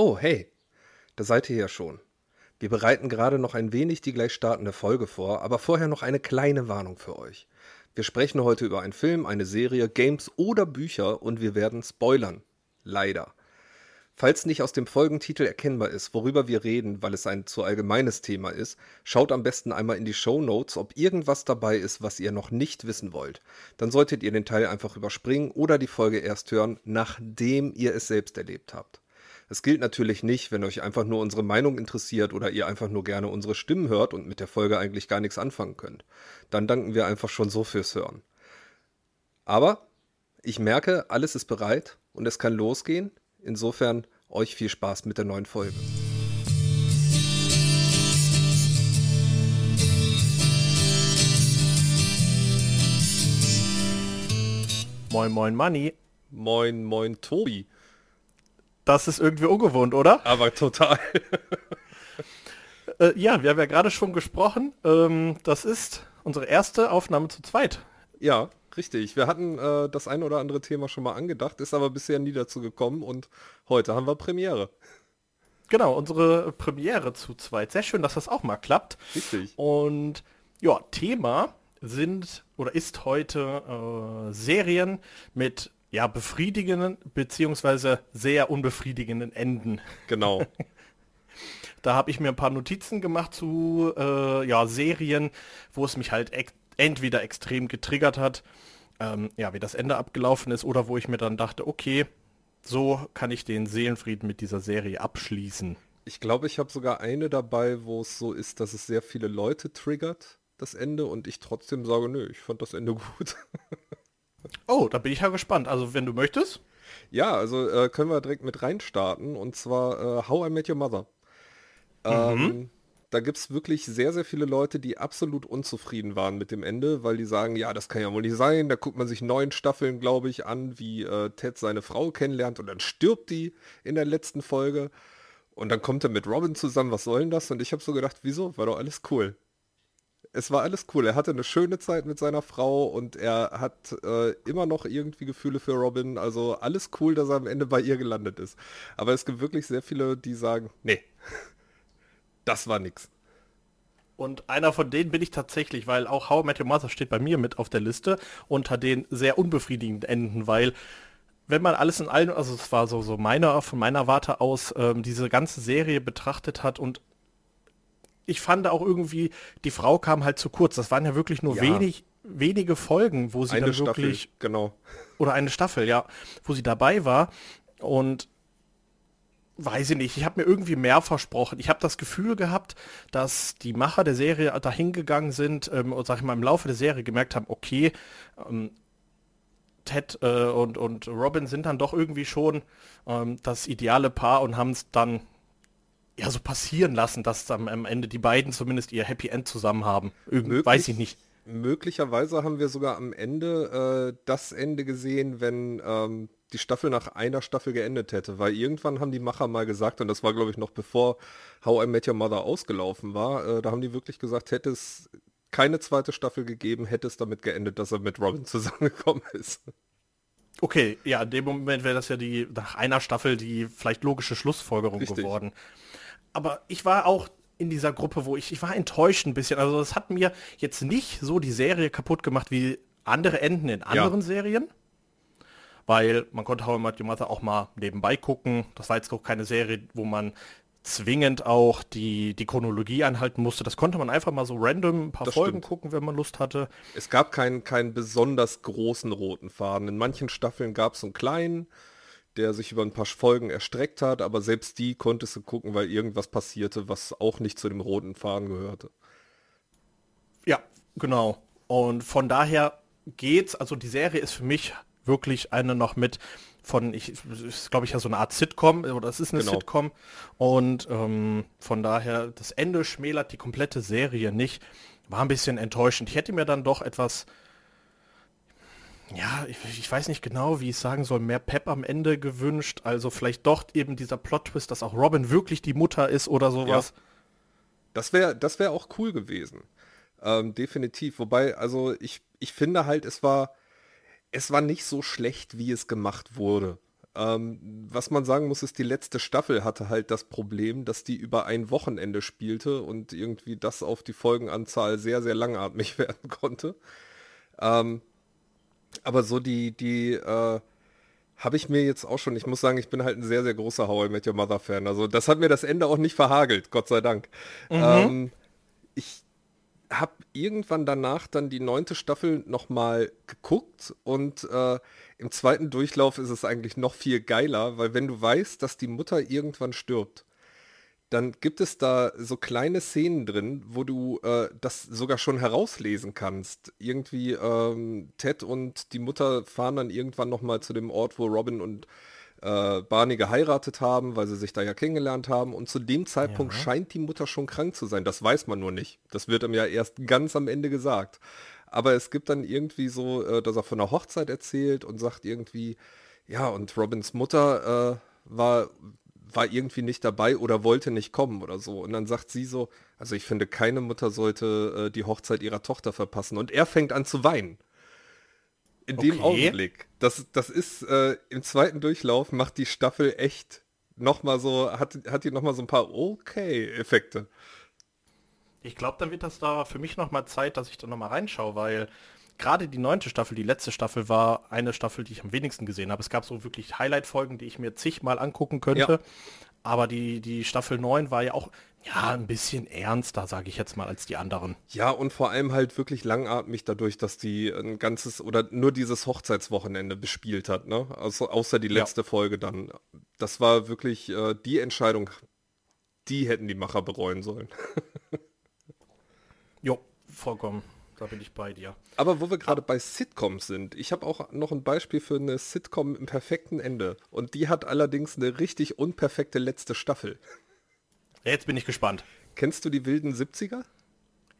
Oh, hey, da seid ihr ja schon. Wir bereiten gerade noch ein wenig die gleich startende Folge vor, aber vorher noch eine kleine Warnung für euch. Wir sprechen heute über einen Film, eine Serie, Games oder Bücher und wir werden spoilern. Leider. Falls nicht aus dem Folgentitel erkennbar ist, worüber wir reden, weil es ein zu allgemeines Thema ist, schaut am besten einmal in die Show Notes, ob irgendwas dabei ist, was ihr noch nicht wissen wollt. Dann solltet ihr den Teil einfach überspringen oder die Folge erst hören, nachdem ihr es selbst erlebt habt. Es gilt natürlich nicht, wenn euch einfach nur unsere Meinung interessiert oder ihr einfach nur gerne unsere Stimmen hört und mit der Folge eigentlich gar nichts anfangen könnt. Dann danken wir einfach schon so fürs Hören. Aber ich merke, alles ist bereit und es kann losgehen. Insofern euch viel Spaß mit der neuen Folge. Moin, moin, Manni. Moin, moin, Tobi. Das ist irgendwie ungewohnt, oder? Aber total. äh, ja, wir haben ja gerade schon gesprochen. Ähm, das ist unsere erste Aufnahme zu zweit. Ja, richtig. Wir hatten äh, das ein oder andere Thema schon mal angedacht, ist aber bisher nie dazu gekommen und heute haben wir Premiere. Genau, unsere Premiere zu zweit. Sehr schön, dass das auch mal klappt. Richtig. Und ja, Thema sind oder ist heute äh, Serien mit ja, befriedigenden beziehungsweise sehr unbefriedigenden Enden. Genau. da habe ich mir ein paar Notizen gemacht zu äh, ja, Serien, wo es mich halt entweder extrem getriggert hat, ähm, ja, wie das Ende abgelaufen ist, oder wo ich mir dann dachte, okay, so kann ich den Seelenfrieden mit dieser Serie abschließen. Ich glaube, ich habe sogar eine dabei, wo es so ist, dass es sehr viele Leute triggert, das Ende, und ich trotzdem sage, nö, ich fand das Ende gut. Oh, da bin ich ja gespannt. Also wenn du möchtest. Ja, also äh, können wir direkt mit reinstarten und zwar äh, How I Met Your Mother. Ähm, mhm. Da gibt es wirklich sehr, sehr viele Leute, die absolut unzufrieden waren mit dem Ende, weil die sagen, ja, das kann ja wohl nicht sein. Da guckt man sich neun Staffeln, glaube ich, an, wie äh, Ted seine Frau kennenlernt und dann stirbt die in der letzten Folge. Und dann kommt er mit Robin zusammen, was soll denn das? Und ich habe so gedacht, wieso? War doch alles cool es war alles cool. Er hatte eine schöne Zeit mit seiner Frau und er hat äh, immer noch irgendwie Gefühle für Robin. Also alles cool, dass er am Ende bei ihr gelandet ist. Aber es gibt wirklich sehr viele, die sagen, nee, das war nix. Und einer von denen bin ich tatsächlich, weil auch How I Met Your Mother steht bei mir mit auf der Liste unter den sehr unbefriedigenden Enden, weil wenn man alles in allem, also es war so, so meine, von meiner Warte aus, ähm, diese ganze Serie betrachtet hat und ich fand auch irgendwie, die Frau kam halt zu kurz. Das waren ja wirklich nur ja. wenig, wenige Folgen, wo sie eine dann Staffel, wirklich genau oder eine Staffel, ja, wo sie dabei war und weiß ich nicht, ich habe mir irgendwie mehr versprochen. Ich habe das Gefühl gehabt, dass die Macher der Serie dahin gegangen sind ähm, und sag ich mal im Laufe der Serie gemerkt haben, okay, ähm, Ted äh, und, und Robin sind dann doch irgendwie schon ähm, das ideale Paar und haben es dann ja so passieren lassen, dass am, am, Ende die beiden zumindest ihr Happy End zusammen haben. Irgendwie, weiß ich nicht. Möglicherweise haben wir sogar am Ende äh, das Ende gesehen, wenn ähm, die Staffel nach einer Staffel geendet hätte, weil irgendwann haben die Macher mal gesagt, und das war glaube ich noch bevor How I Met Your Mother ausgelaufen war, äh, da haben die wirklich gesagt, hätte es keine zweite Staffel gegeben, hätte es damit geendet, dass er mit Robin zusammengekommen ist. Okay, ja, in dem Moment wäre das ja die nach einer Staffel die vielleicht logische Schlussfolgerung Richtig. geworden aber ich war auch in dieser Gruppe, wo ich, ich war enttäuscht ein bisschen. Also es hat mir jetzt nicht so die Serie kaputt gemacht wie andere Enden in anderen ja. Serien. Weil man konnte How I Met Your Mother auch mal nebenbei gucken. Das war jetzt auch keine Serie, wo man zwingend auch die, die Chronologie anhalten musste. Das konnte man einfach mal so random ein paar das Folgen stimmt. gucken, wenn man Lust hatte. Es gab keinen, keinen besonders großen roten Faden. In manchen Staffeln gab es einen kleinen, der sich über ein paar Folgen erstreckt hat, aber selbst die konntest du gucken, weil irgendwas passierte, was auch nicht zu dem roten Faden gehörte. Ja, genau. Und von daher geht's, also die Serie ist für mich wirklich eine noch mit von, ich glaube ich ja so eine Art Sitcom oder es ist eine genau. Sitcom und ähm, von daher das Ende schmälert die komplette Serie nicht. War ein bisschen enttäuschend. Ich hätte mir dann doch etwas ja, ich, ich, weiß nicht genau, wie ich sagen soll, mehr Pep am Ende gewünscht. Also vielleicht doch eben dieser Plot-Twist, dass auch Robin wirklich die Mutter ist oder sowas. Ja. Das wäre das wär auch cool gewesen. Ähm, definitiv. Wobei, also ich, ich finde halt, es war, es war nicht so schlecht, wie es gemacht wurde. Ähm, was man sagen muss, ist, die letzte Staffel hatte halt das Problem, dass die über ein Wochenende spielte und irgendwie das auf die Folgenanzahl sehr, sehr langatmig werden konnte. Ähm, aber so die, die, äh, habe ich mir jetzt auch schon, ich muss sagen, ich bin halt ein sehr, sehr großer How I Met Your Mother Fan. Also das hat mir das Ende auch nicht verhagelt, Gott sei Dank. Mhm. Ähm, ich habe irgendwann danach dann die neunte Staffel nochmal geguckt und äh, im zweiten Durchlauf ist es eigentlich noch viel geiler, weil wenn du weißt, dass die Mutter irgendwann stirbt, dann gibt es da so kleine Szenen drin, wo du äh, das sogar schon herauslesen kannst. Irgendwie ähm, Ted und die Mutter fahren dann irgendwann nochmal zu dem Ort, wo Robin und äh, Barney geheiratet haben, weil sie sich da ja kennengelernt haben. Und zu dem Zeitpunkt ja. scheint die Mutter schon krank zu sein. Das weiß man nur nicht. Das wird ihm ja erst ganz am Ende gesagt. Aber es gibt dann irgendwie so, äh, dass er von der Hochzeit erzählt und sagt irgendwie, ja, und Robins Mutter äh, war, war irgendwie nicht dabei oder wollte nicht kommen oder so. Und dann sagt sie so, also ich finde, keine Mutter sollte äh, die Hochzeit ihrer Tochter verpassen. Und er fängt an zu weinen in okay. dem Augenblick. Das, das ist äh, im zweiten Durchlauf macht die Staffel echt noch mal so, hat, hat die noch mal so ein paar Okay-Effekte. Ich glaube, dann wird das da für mich noch mal Zeit, dass ich da noch mal reinschaue, weil gerade die neunte Staffel, die letzte Staffel war eine Staffel, die ich am wenigsten gesehen habe. Es gab so wirklich Highlight-Folgen, die ich mir zigmal angucken könnte. Ja. Aber die, die Staffel 9 war ja auch ja, ein bisschen ernster, sage ich jetzt mal, als die anderen. Ja, und vor allem halt wirklich langatmig dadurch, dass die ein ganzes oder nur dieses Hochzeitswochenende bespielt hat, ne? Also, außer die letzte ja. Folge dann. Das war wirklich äh, die Entscheidung, die hätten die Macher bereuen sollen. jo, vollkommen. Da bin ich bei dir. Aber wo wir gerade bei Sitcoms sind, ich habe auch noch ein Beispiel für eine Sitcom im perfekten Ende. Und die hat allerdings eine richtig unperfekte letzte Staffel. Jetzt bin ich gespannt. Kennst du die wilden 70er?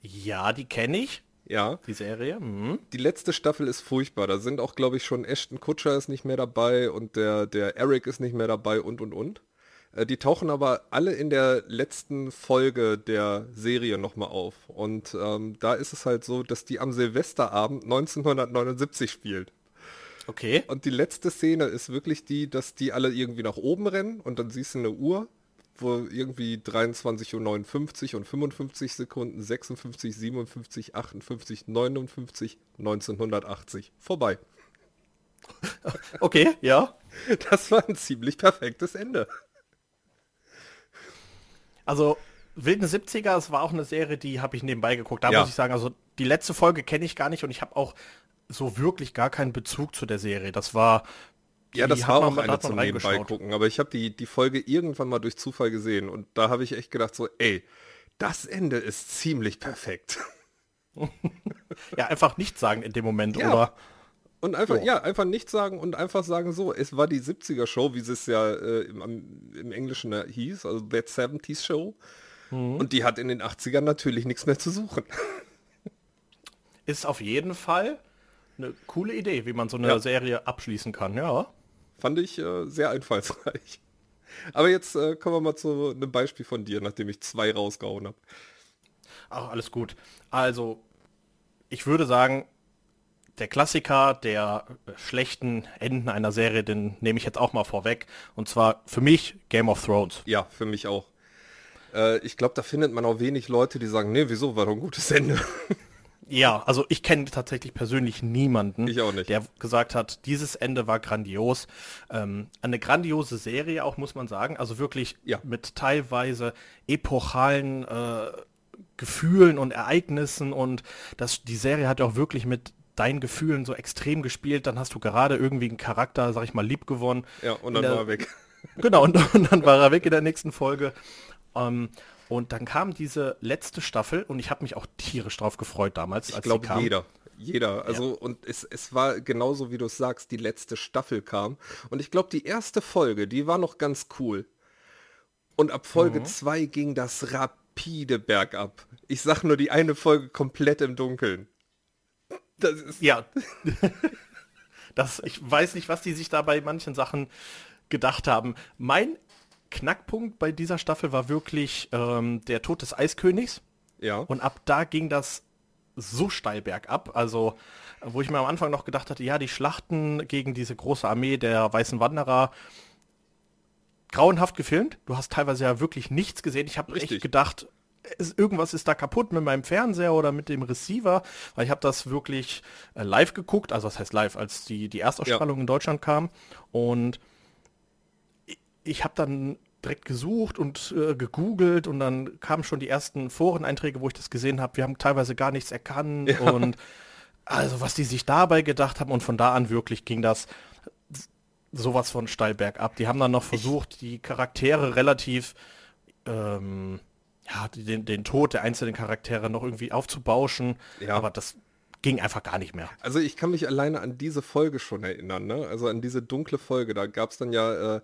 Ja, die kenne ich. Ja. Die Serie. Mhm. Die letzte Staffel ist furchtbar. Da sind auch, glaube ich, schon Ashton Kutscher ist nicht mehr dabei und der, der Eric ist nicht mehr dabei und und und. Äh, die tauchen aber alle in der letzten Folge der Serie nochmal auf. Und ähm, da ist es halt so, dass die am Silvesterabend 1979 spielt. Okay. Und die letzte Szene ist wirklich die, dass die alle irgendwie nach oben rennen und dann siehst du eine Uhr wo irgendwie 23.59 Uhr und 55 Sekunden, 56, 57, 58, 59, 1980. Vorbei. Okay, ja. Das war ein ziemlich perfektes Ende. Also Wilden 70er, es war auch eine Serie, die habe ich nebenbei geguckt. Da ja. muss ich sagen, also die letzte Folge kenne ich gar nicht und ich habe auch so wirklich gar keinen Bezug zu der Serie. Das war ja, das war auch eine zum Nebenbei gucken, aber ich habe die, die Folge irgendwann mal durch Zufall gesehen und da habe ich echt gedacht so, ey, das Ende ist ziemlich perfekt. ja, einfach nichts sagen in dem Moment, ja. oder? Und einfach, so. ja, einfach nichts sagen und einfach sagen so, es war die 70er Show, wie es ja äh, im, im, Englischen äh, hieß, also That 70s Show. Mhm. Und die hat in den 80ern natürlich nichts mehr zu suchen. Ist auf jeden Fall eine coole Idee, wie man so eine ja. Serie abschließen kann, ja. Fand ich äh, sehr einfallsreich. Aber jetzt äh, kommen wir mal zu einem Beispiel von dir, nachdem ich zwei rausgehauen habe. Ach, alles gut. Also, ich würde sagen, der Klassiker der äh, schlechten Enden einer Serie, den nehme ich jetzt auch mal vorweg. Und zwar für mich Game of Thrones. Ja, für mich auch. Äh, ich glaube, da findet man auch wenig Leute, die sagen, nee, wieso, war doch ein gutes Ende. Ja, also ich kenne tatsächlich persönlich niemanden, nicht. der gesagt hat, dieses Ende war grandios. Ähm, eine grandiose Serie auch, muss man sagen. Also wirklich ja. mit teilweise epochalen äh, Gefühlen und Ereignissen und das, die Serie hat auch wirklich mit deinen Gefühlen so extrem gespielt. Dann hast du gerade irgendwie einen Charakter, sag ich mal, lieb gewonnen. Ja, und dann der, war er weg. Genau, und, und, dann war er weg in der nächsten Folge. Ähm, und dann kam diese letzte Staffel und ich habe mich auch tierisch drauf gefreut damals. Ich glaube jeder. Jeder. Also ja. und es, es war genauso wie du es sagst, die letzte Staffel kam. Und ich glaube, die erste Folge, die war noch ganz cool. Und ab Folge 2 mhm. ging das rapide bergab. Ich sag nur die eine Folge komplett im Dunkeln. Das ist ja. das, ich weiß nicht, was die sich da bei manchen Sachen gedacht haben. Mein Knackpunkt bei dieser Staffel war wirklich ähm, der Tod des Eiskönigs. Ja. Und ab da ging das so steil bergab. Also, wo ich mir am Anfang noch gedacht hatte, ja, die Schlachten gegen diese große Armee der Weißen Wanderer, grauenhaft gefilmt. Du hast teilweise ja wirklich nichts gesehen. Ich habe echt gedacht, ist, irgendwas ist da kaputt mit meinem Fernseher oder mit dem Receiver, weil ich habe das wirklich äh, live geguckt, also das heißt live, als die, die Erstausstrahlung ja. in Deutschland kam. Und ich, ich habe dann direkt gesucht und äh, gegoogelt und dann kamen schon die ersten Foreneinträge, wo ich das gesehen habe. Wir haben teilweise gar nichts erkannt ja. und also was die sich dabei gedacht haben und von da an wirklich ging das sowas von steil bergab. Die haben dann noch versucht, ich die Charaktere relativ ähm, ja, den, den Tod der einzelnen Charaktere noch irgendwie aufzubauschen. Ja. Aber das ging einfach gar nicht mehr. Also ich kann mich alleine an diese Folge schon erinnern, ne? Also an diese dunkle Folge. Da gab es dann ja äh,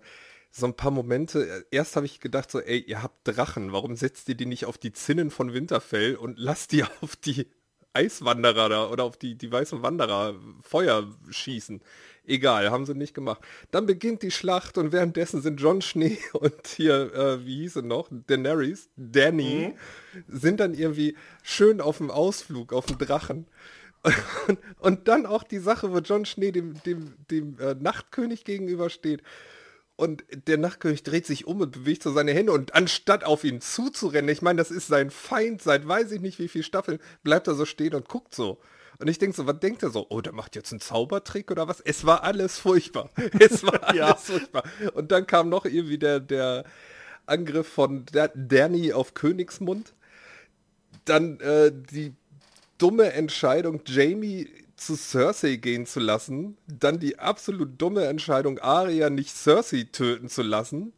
so ein paar Momente. Erst habe ich gedacht so, ey, ihr habt Drachen. Warum setzt ihr die nicht auf die Zinnen von Winterfell und lasst die auf die Eiswanderer da oder auf die, die weißen Wanderer Feuer schießen? Egal, haben sie nicht gemacht. Dann beginnt die Schlacht und währenddessen sind John Schnee und hier, äh, wie hieß er noch, Daenerys, Danny, mhm. sind dann irgendwie schön auf dem Ausflug, auf dem Drachen. Und, und, dann auch die Sache, wo John Schnee dem, dem, dem äh, Nachtkönig gegenübersteht. Und der Nachtkönig dreht sich um und bewegt so seine Hände und anstatt auf ihn zuzurennen, ich meine, das ist sein Feind seit weiß ich nicht wie viel Staffeln, bleibt er so stehen und guckt so. Und ich denke so, was denkt er so? Oh, der macht jetzt einen Zaubertrick oder was? Es war alles furchtbar. Es war alles ja. furchtbar. Und dann kam noch irgendwie der, der Angriff von Danny auf Königsmund. Dann äh, die dumme Entscheidung, Jamie zu Cersei gehen zu lassen. Dann die absolut dumme Entscheidung, Arya nicht Cersei töten zu lassen.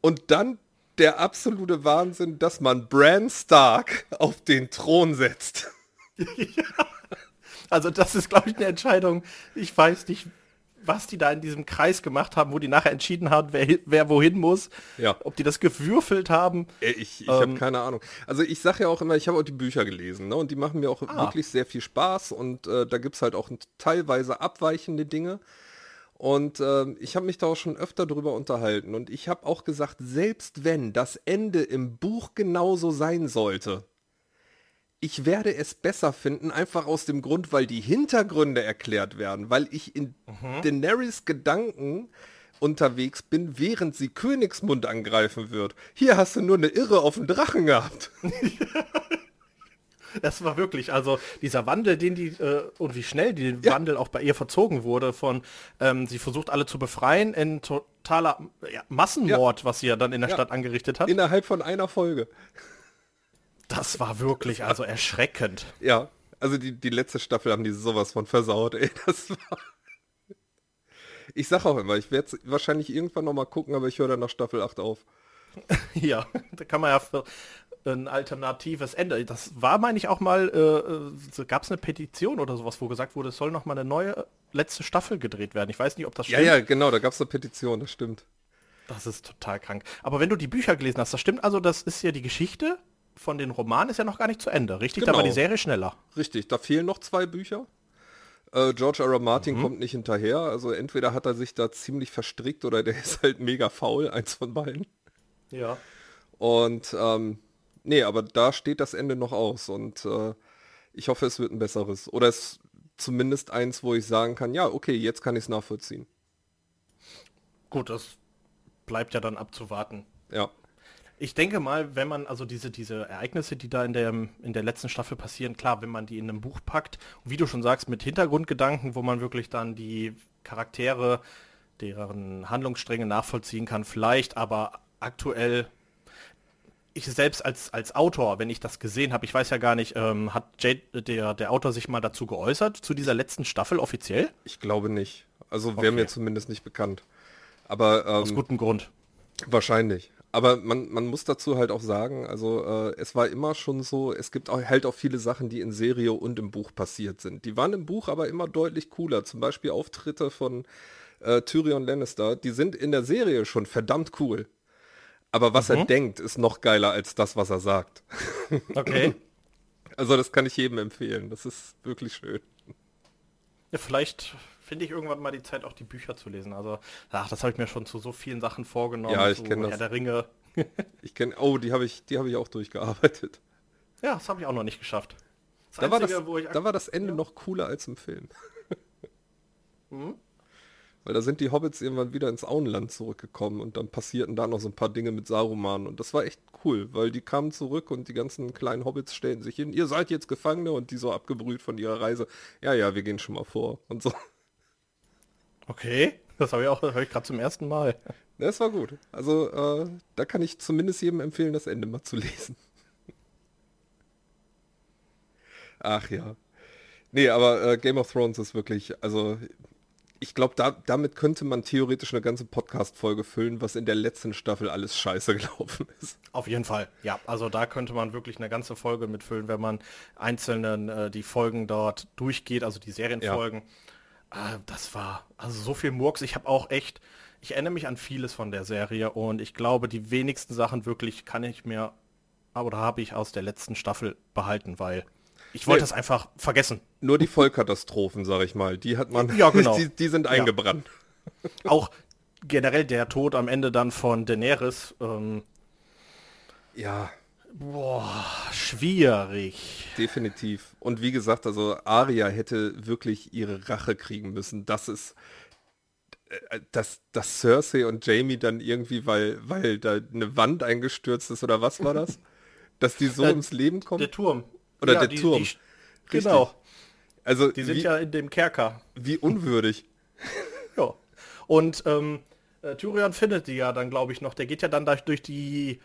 Und dann der absolute Wahnsinn, dass man Bran Stark auf den Thron setzt. ja. Also das ist, glaube ich, eine Entscheidung. Ich weiß nicht, was die da in diesem Kreis gemacht haben, wo die nachher entschieden haben, wer, wer wohin muss. Ja. Ob die das gewürfelt haben. Ich, ich ähm, habe keine Ahnung. Also ich sage ja auch immer, ich habe auch die Bücher gelesen ne? und die machen mir auch ah. wirklich sehr viel Spaß und äh, da gibt es halt auch teilweise abweichende Dinge. Und äh, ich habe mich da auch schon öfter drüber unterhalten und ich habe auch gesagt, selbst wenn das Ende im Buch genauso sein sollte, ich werde es besser finden, einfach aus dem Grund, weil die Hintergründe erklärt werden, weil ich in mhm. Daenerys Gedanken unterwegs bin, während sie Königsmund angreifen wird. Hier hast du nur eine Irre auf dem Drachen gehabt. Das war wirklich, also dieser Wandel, den die, äh, und wie schnell der ja. Wandel auch bei ihr verzogen wurde, von ähm, sie versucht alle zu befreien, in totaler ja, Massenmord, ja. was sie ja dann in der Stadt angerichtet hat. Innerhalb von einer Folge. Das war wirklich also erschreckend. Ja, also die, die letzte Staffel haben die sowas von versaut, ey. Das war. Ich sag auch immer, ich werde wahrscheinlich irgendwann noch mal gucken, aber ich höre dann nach Staffel 8 auf. ja, da kann man ja für ein alternatives Ende. Das war, meine ich, auch mal, äh, äh gab es eine Petition oder sowas, wo gesagt wurde, es soll noch mal eine neue letzte Staffel gedreht werden. Ich weiß nicht, ob das stimmt. Ja, ja, genau, da gab es eine Petition, das stimmt. Das ist total krank. Aber wenn du die Bücher gelesen hast, das stimmt also, das ist ja die Geschichte von den Romanen ist ja noch gar nicht zu Ende, richtig? Genau. Da war die genau. Serie schneller. Richtig, da fehlen noch zwei Bücher. Äh, George R. R. Martin mhm. kommt nicht hinterher. Also entweder hat er sich da ziemlich verstrickt oder der ist halt mega faul, eins von beiden. Ja. Und ähm, nee, aber da steht das Ende noch aus und äh, ich hoffe, es wird ein besseres. Oder es zumindest eins, wo ich sagen kann, ja, okay, jetzt kann ich es nachvollziehen. Gut, das bleibt ja dann abzuwarten. Ja ich denke mal, wenn man also diese, diese Ereignisse, die da in der, in der letzten Staffel passieren, klar, wenn man die in einem Buch packt, wie du schon sagst, mit Hintergrundgedanken, wo man wirklich dann die Charaktere, deren Handlungsstränge nachvollziehen kann, vielleicht, aber aktuell ich selbst als, als Autor, wenn ich das gesehen habe, ich weiß ja gar nicht, ähm, hat Jade, der, der Autor sich mal dazu geäußert, zu dieser letzten Staffel offiziell? Ich glaube nicht. Also wäre okay. mir zumindest nicht bekannt. Aber ähm, aus gutem Grund. Wahrscheinlich. Aber man, man muss dazu halt auch sagen, also äh, es war immer schon so, es gibt auch, halt auch viele Sachen, die in Serie und im Buch passiert sind. Die waren im Buch aber immer deutlich cooler. Zum Beispiel Auftritte von äh, Tyrion Lannister, die sind in der Serie schon verdammt cool. Aber was mhm. er denkt, ist noch geiler als das, was er sagt. Okay. also das kann ich jedem empfehlen. Das ist wirklich schön. Ja, vielleicht finde ich irgendwann mal die Zeit, auch die Bücher zu lesen. Also, ach, das habe ich mir schon zu so vielen Sachen vorgenommen. Ja, ich kenne das. der Ringe. ich kenne, oh, die habe ich, die habe ich auch durchgearbeitet. Ja, das habe ich auch noch nicht geschafft. Das da, Einzige, war das, da war das Ende ja. noch cooler als im Film. mhm. Weil da sind die Hobbits irgendwann wieder ins Auenland zurückgekommen und dann passierten da noch so ein paar Dinge mit Saruman und das war echt cool, weil die kamen zurück und die ganzen kleinen Hobbits stellten sich hin, ihr seid jetzt Gefangene und die so abgebrüht von ihrer Reise, ja, ja, wir gehen schon mal vor und so. Okay, das habe ich auch hab gerade zum ersten Mal. Das war gut. Also äh, da kann ich zumindest jedem empfehlen, das Ende mal zu lesen. Ach ja. Nee, aber äh, Game of Thrones ist wirklich, also ich glaube, da, damit könnte man theoretisch eine ganze Podcast-Folge füllen, was in der letzten Staffel alles scheiße gelaufen ist. Auf jeden Fall, ja. Also da könnte man wirklich eine ganze Folge mitfüllen, wenn man einzelnen äh, die Folgen dort durchgeht, also die Serienfolgen. Ja. Äh, das war also so viel Murks. Ich habe auch echt, ich erinnere mich an vieles von der Serie und ich glaube, die wenigsten Sachen wirklich kann ich mir oder habe ich aus der letzten Staffel behalten, weil ich wollte nee, das einfach vergessen. Nur die Vollkatastrophen, sag ich mal. Die hat man. Ja, genau. die, die sind eingebrannt. Ja. Auch generell der Tod am Ende dann von Daenerys. Ähm, ja. Boah, schwierig. Definitiv. Und wie gesagt, also Arya hätte wirklich ihre Rache kriegen müssen. Das ist äh, dass, dass Cersei und Jamie dann irgendwie, weil, weil da eine Wand eingestürzt ist oder was war das? dass die so äh, ins Leben kommen? Der Turm. Oder ja, der die, Turm. Die, genau. Also die sind wie, ja in dem Kerker. Wie unwürdig. ja. Und ähm, äh, Tyrion findet die ja dann, glaube ich, noch. Der geht ja dann durch die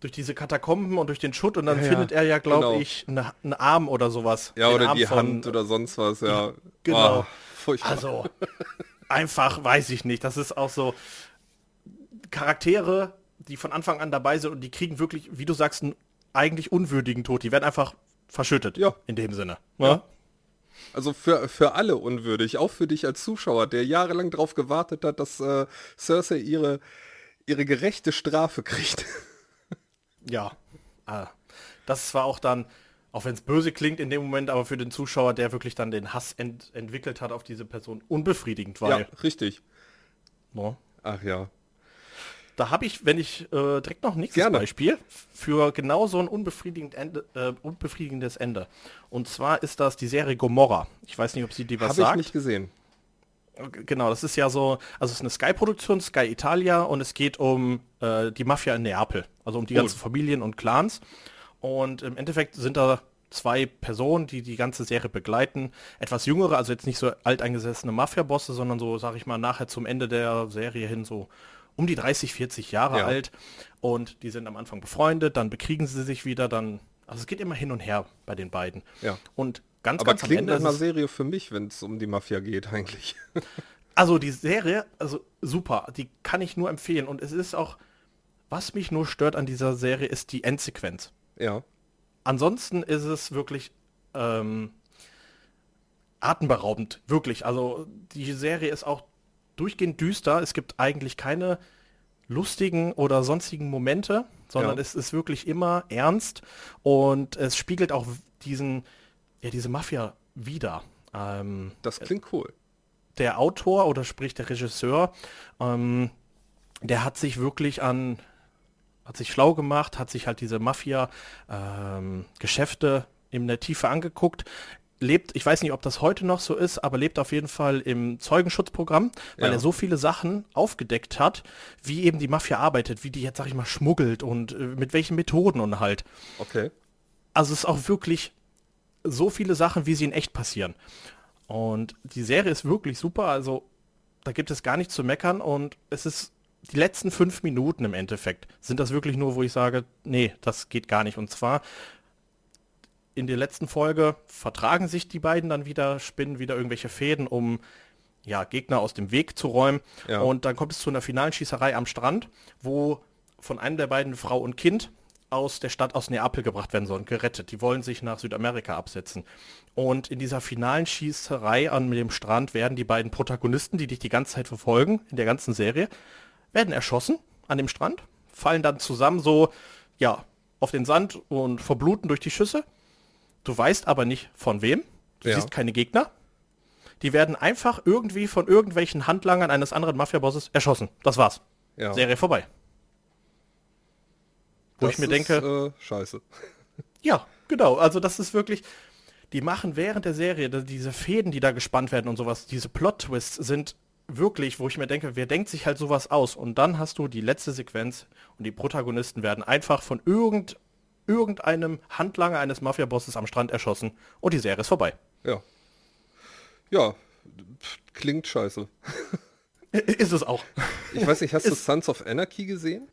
durch diese Katakomben und durch den Schutt und dann ja, findet er ja, glaube genau. ich, einen eine Arm oder sowas. Ja, oder Arm die von, Hand oder sonst was, ja. Genau. Oh, also, einfach, weiß ich nicht. Das ist auch so Charaktere, die von Anfang an dabei sind und die kriegen wirklich, wie du sagst, einen eigentlich unwürdigen Tod. Die werden einfach verschüttet. Ja. In dem Sinne. Ja. ja. Also für, für alle unwürdig, auch für dich als Zuschauer, der jahrelang darauf gewartet hat, dass äh, Cersei ihre, ihre gerechte Strafe kriegt. Ja. Ah. Das war auch dann, auch wenn es böse klingt in dem Moment, aber für den Zuschauer, der wirklich dann den Hass ent entwickelt hat auf diese Person, unbefriedigend, weil. Ja, richtig. No. Ach ja. Da habe ich, wenn ich äh, direkt noch ein nächstes Gerne. Beispiel für genau so ein unbefriedigend Ende, äh, unbefriedigendes Ende. Und zwar ist das die Serie Gomorra. Ich weiß nicht, ob sie dir was hab sagt. Habe ich nicht gesehen. Genau, das ist ja so, also es ist eine Sky-Produktion, Sky Italia, und es geht um äh, die Mafia in Neapel, also um die cool. ganzen Familien und Clans. Und im Endeffekt sind da zwei Personen, die die ganze Serie begleiten. Etwas jüngere, also jetzt nicht so alteingesessene Mafia-Bosse, sondern so, sag ich mal, nachher zum Ende der Serie hin so um die 30, 40 Jahre ja. alt und die sind am Anfang befreundet, dann bekriegen sie sich wieder, dann, also es geht immer hin und her bei den beiden. Ja. Und ganz, Aber ganz klingt nach einer Serie für mich, wenn es um die Mafia geht eigentlich. also die Serie, also super, die kann ich nur empfehlen und es ist auch, was mich nur stört an dieser Serie, ist die Endsequenz. Ja. Ansonsten ist es wirklich ähm, atemberaubend, wirklich. Also die Serie ist auch durchgehend düster. Es gibt eigentlich keine lustigen oder sonstigen Momente, sondern ja. es ist wirklich immer ernst und es spiegelt auch diesen, ja, diese Mafia wieder. Ähm, das klingt cool. Der Autor oder sprich der Regisseur, ähm, der hat sich wirklich an, hat sich schlau gemacht, hat sich halt diese Mafia-Geschäfte ähm, in der Tiefe angeguckt lebt, ich weiß nicht, ob das heute noch so ist, aber lebt auf jeden Fall im Zeugenschutzprogramm, weil ja. er so viele Sachen aufgedeckt hat, wie eben die Mafia arbeitet, wie die jetzt, sag ich mal, schmuggelt und äh, mit welchen Methoden und halt. Okay. Also es ist auch wirklich so viele Sachen, wie sie in echt passieren. Und die Serie ist wirklich super, also da gibt es gar nichts zu meckern und es ist die letzten fünf Minuten im Endeffekt sind das wirklich nur, wo ich sage, nee, das geht gar nicht. Und zwar in der letzten Folge vertragen sich die beiden dann wieder, spinnen wieder irgendwelche Fäden, um ja, Gegner aus dem Weg zu räumen. Ja. Und dann kommt es zu einer finalen Schießerei am Strand, wo von einem der beiden Frau und Kind aus der Stadt aus Neapel gebracht werden sollen, gerettet. Die wollen sich nach Südamerika absetzen. Und in dieser finalen Schießerei an dem Strand werden die beiden Protagonisten, die dich die ganze Zeit verfolgen, in der ganzen Serie, werden erschossen an dem Strand, fallen dann zusammen so, ja, auf den Sand und verbluten durch die Schüsse. Du weißt aber nicht von wem. Du ja. siehst keine Gegner. Die werden einfach irgendwie von irgendwelchen Handlangern eines anderen Mafia-Bosses erschossen. Das war's. Ja. Serie vorbei. Wo das ich mir ist, denke. Äh, scheiße. Ja, genau. Also das ist wirklich. die machen während der Serie, diese Fäden, die da gespannt werden und sowas, diese Plot-Twists sind wirklich, wo ich mir denke, wer denkt sich halt sowas aus? Und dann hast du die letzte Sequenz und die Protagonisten werden einfach von irgend, irgendeinem Handlanger eines Mafia-Bosses am Strand erschossen und die Serie ist vorbei. Ja. Ja, klingt scheiße. Ist es auch. Ich weiß nicht, hast du Sons of Anarchy gesehen?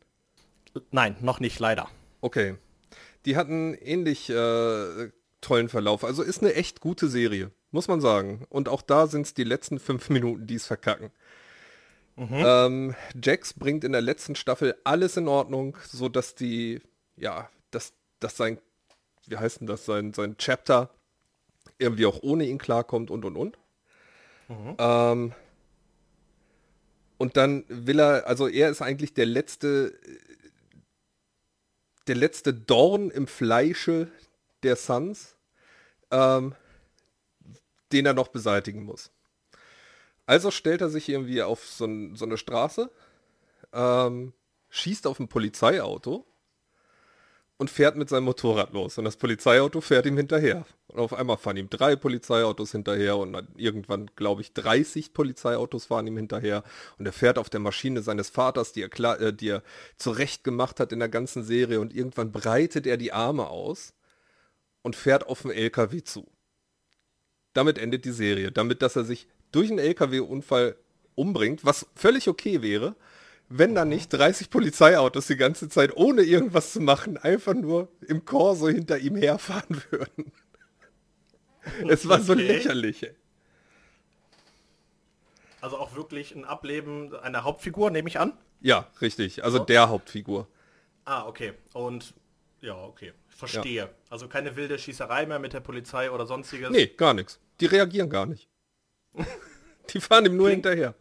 Nein, noch nicht, leider. Okay. Die hatten ähnlich äh, tollen Verlauf. Also ist eine echt gute Serie, muss man sagen. Und auch da sind es die letzten fünf Minuten, die es verkacken. Mhm. Ähm, Jax bringt in der letzten Staffel alles in Ordnung, so dass die, ja, dass, dass sein, wie heißt denn das, sein, sein Chapter irgendwie auch ohne ihn klarkommt und und und. Mhm. Ähm, und dann will er, also er ist eigentlich der letzte, der letzte Dorn im Fleische der Suns, ähm, den er noch beseitigen muss. Also stellt er sich irgendwie auf so, so eine Straße, ähm, schießt auf ein Polizeiauto und fährt mit seinem Motorrad los. Und das Polizeiauto fährt ihm hinterher. Und auf einmal fahren ihm drei Polizeiautos hinterher und irgendwann, glaube ich, 30 Polizeiautos fahren ihm hinterher. Und er fährt auf der Maschine seines Vaters, die er, klar, äh, die er zurecht hat in der ganzen Serie. Und irgendwann breitet er die Arme aus und fährt auf den LKW zu. Damit endet die Serie. Damit, dass er sich durch einen LKW-Unfall umbringt, was völlig okay wäre wenn da nicht 30 Polizeiautos die ganze Zeit, ohne irgendwas zu machen, einfach nur im Korso hinter ihm herfahren würden. es war so lächerlich. Also auch wirklich ein Ableben einer Hauptfigur, nehme ich an? Ja, richtig. Also so. der Hauptfigur. Ah, okay. Und ja, okay. Verstehe. Ja. Also keine wilde Schießerei mehr mit der Polizei oder sonstiges? Nee, gar nichts. Die reagieren gar nicht. die fahren ihm nur klingt, hinterher.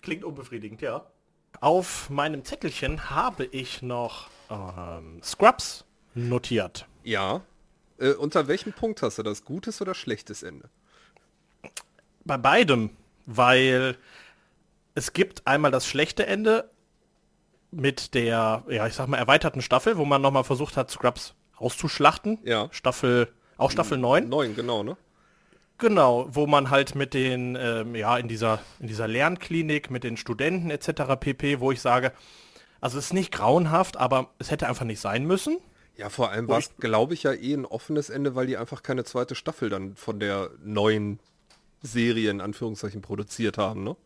Klingt unbefriedigend, ja. Auf meinem Zettelchen habe ich noch ähm, Scrubs notiert. Ja. Äh, unter welchem Punkt hast du das? Gutes oder schlechtes Ende? Bei beidem, weil es gibt einmal das schlechte Ende mit der, ja, ich sag mal, erweiterten Staffel, wo man nochmal versucht hat, Scrubs auszuschlachten. Ja. Staffel, auch Staffel 9. 9, genau, ne? Genau, wo man halt mit den, ähm, ja, in dieser, in dieser Lernklinik mit den Studenten etc. pp, wo ich sage, also es ist nicht grauenhaft, aber es hätte einfach nicht sein müssen. Ja, vor allem war es, glaube ich, ja eh ein offenes Ende, weil die einfach keine zweite Staffel dann von der neuen Serie in Anführungszeichen produziert haben, ne?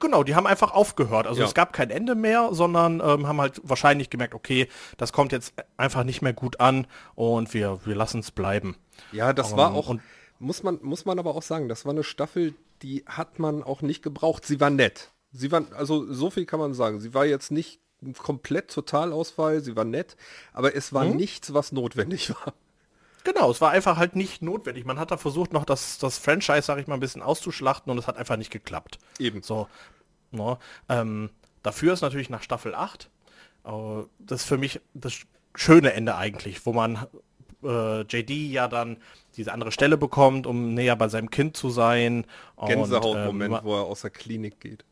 Genau, die haben einfach aufgehört. Also ja. es gab kein Ende mehr, sondern ähm, haben halt wahrscheinlich gemerkt, okay, das kommt jetzt einfach nicht mehr gut an und wir, wir lassen es bleiben. Ja, das um, war ähm, auch, muss man, muss man aber auch sagen, das war eine Staffel, die hat man auch nicht gebraucht. Sie war nett. Sie war, also so viel kann man sagen. Sie war jetzt nicht komplett Totalausfall, sie war nett, aber es war hm? nichts, was notwendig war. Genau, es war einfach halt nicht notwendig. Man hat da versucht, noch das, das Franchise, sag ich mal, ein bisschen auszuschlachten und es hat einfach nicht geklappt. Eben. So, no, ne, ähm, dafür ist natürlich nach Staffel 8 äh, das ist für mich das schöne Ende eigentlich, wo man äh, JD ja dann diese andere Stelle bekommt, um näher bei seinem Kind zu sein. Gänsehautmoment, ähm, wo er aus der Klinik geht.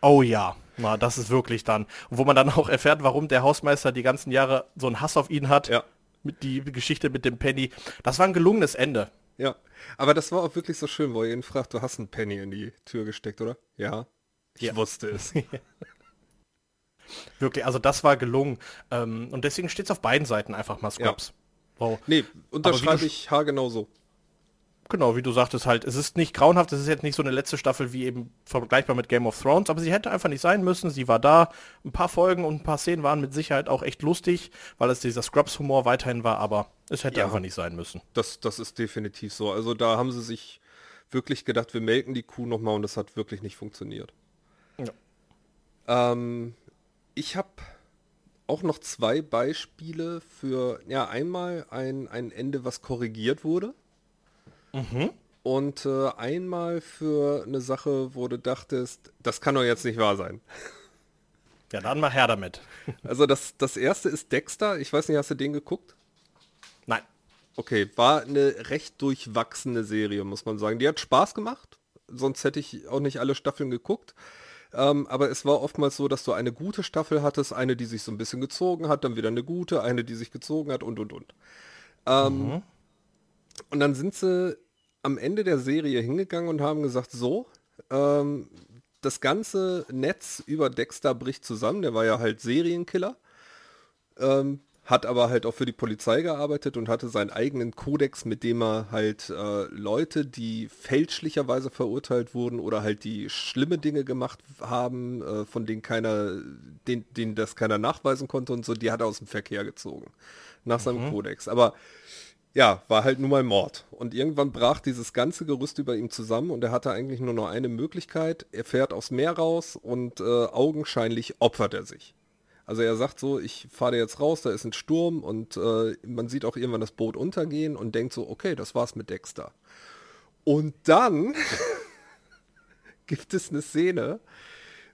Oh ja, na, das ist wirklich dann. Wo man dann auch erfährt, warum der Hausmeister die ganzen Jahre so einen Hass auf ihn hat. Ja. Mit die Geschichte mit dem Penny. Das war ein gelungenes Ende. Ja, aber das war auch wirklich so schön, wo er ihn fragt, du hast einen Penny in die Tür gesteckt, oder? Ja. Ich ja. wusste es. wirklich, also das war gelungen. Ähm, und deswegen steht es auf beiden Seiten einfach mal Scrubs. Ja. Wow. Nee, unterschreibe ich haargenau so. Genau, wie du sagtest halt, es ist nicht grauenhaft, es ist jetzt nicht so eine letzte Staffel wie eben vergleichbar mit Game of Thrones, aber sie hätte einfach nicht sein müssen, sie war da, ein paar Folgen und ein paar Szenen waren mit Sicherheit auch echt lustig, weil es dieser Scrubs-Humor weiterhin war, aber es hätte ja, einfach nicht sein müssen. Das, das ist definitiv so, also da haben sie sich wirklich gedacht, wir melken die Kuh nochmal und das hat wirklich nicht funktioniert. Ja. Ähm, ich habe auch noch zwei Beispiele für, ja, einmal ein, ein Ende, was korrigiert wurde. Mhm. Und äh, einmal für eine Sache, wo du dachtest, das kann doch jetzt nicht wahr sein. Ja, dann mal her damit. also das, das erste ist Dexter. Ich weiß nicht, hast du den geguckt? Nein. Okay, war eine recht durchwachsene Serie, muss man sagen. Die hat Spaß gemacht. Sonst hätte ich auch nicht alle Staffeln geguckt. Ähm, aber es war oftmals so, dass du eine gute Staffel hattest, eine, die sich so ein bisschen gezogen hat, dann wieder eine gute, eine, die sich gezogen hat und und und. Ähm, mhm. Und dann sind sie am Ende der Serie hingegangen und haben gesagt, so, ähm, das ganze Netz über Dexter bricht zusammen. Der war ja halt Serienkiller. Ähm, hat aber halt auch für die Polizei gearbeitet und hatte seinen eigenen Kodex, mit dem er halt äh, Leute, die fälschlicherweise verurteilt wurden oder halt die schlimme Dinge gemacht haben, äh, von denen keiner, den, denen das keiner nachweisen konnte und so, die hat er aus dem Verkehr gezogen. Nach mhm. seinem Kodex. Aber ja, war halt nun mal Mord. Und irgendwann brach dieses ganze Gerüst über ihm zusammen und er hatte eigentlich nur noch eine Möglichkeit. Er fährt aufs Meer raus und äh, augenscheinlich opfert er sich. Also er sagt so, ich fahre jetzt raus, da ist ein Sturm und äh, man sieht auch irgendwann das Boot untergehen und denkt so, okay, das war's mit Dexter. Und dann gibt es eine Szene,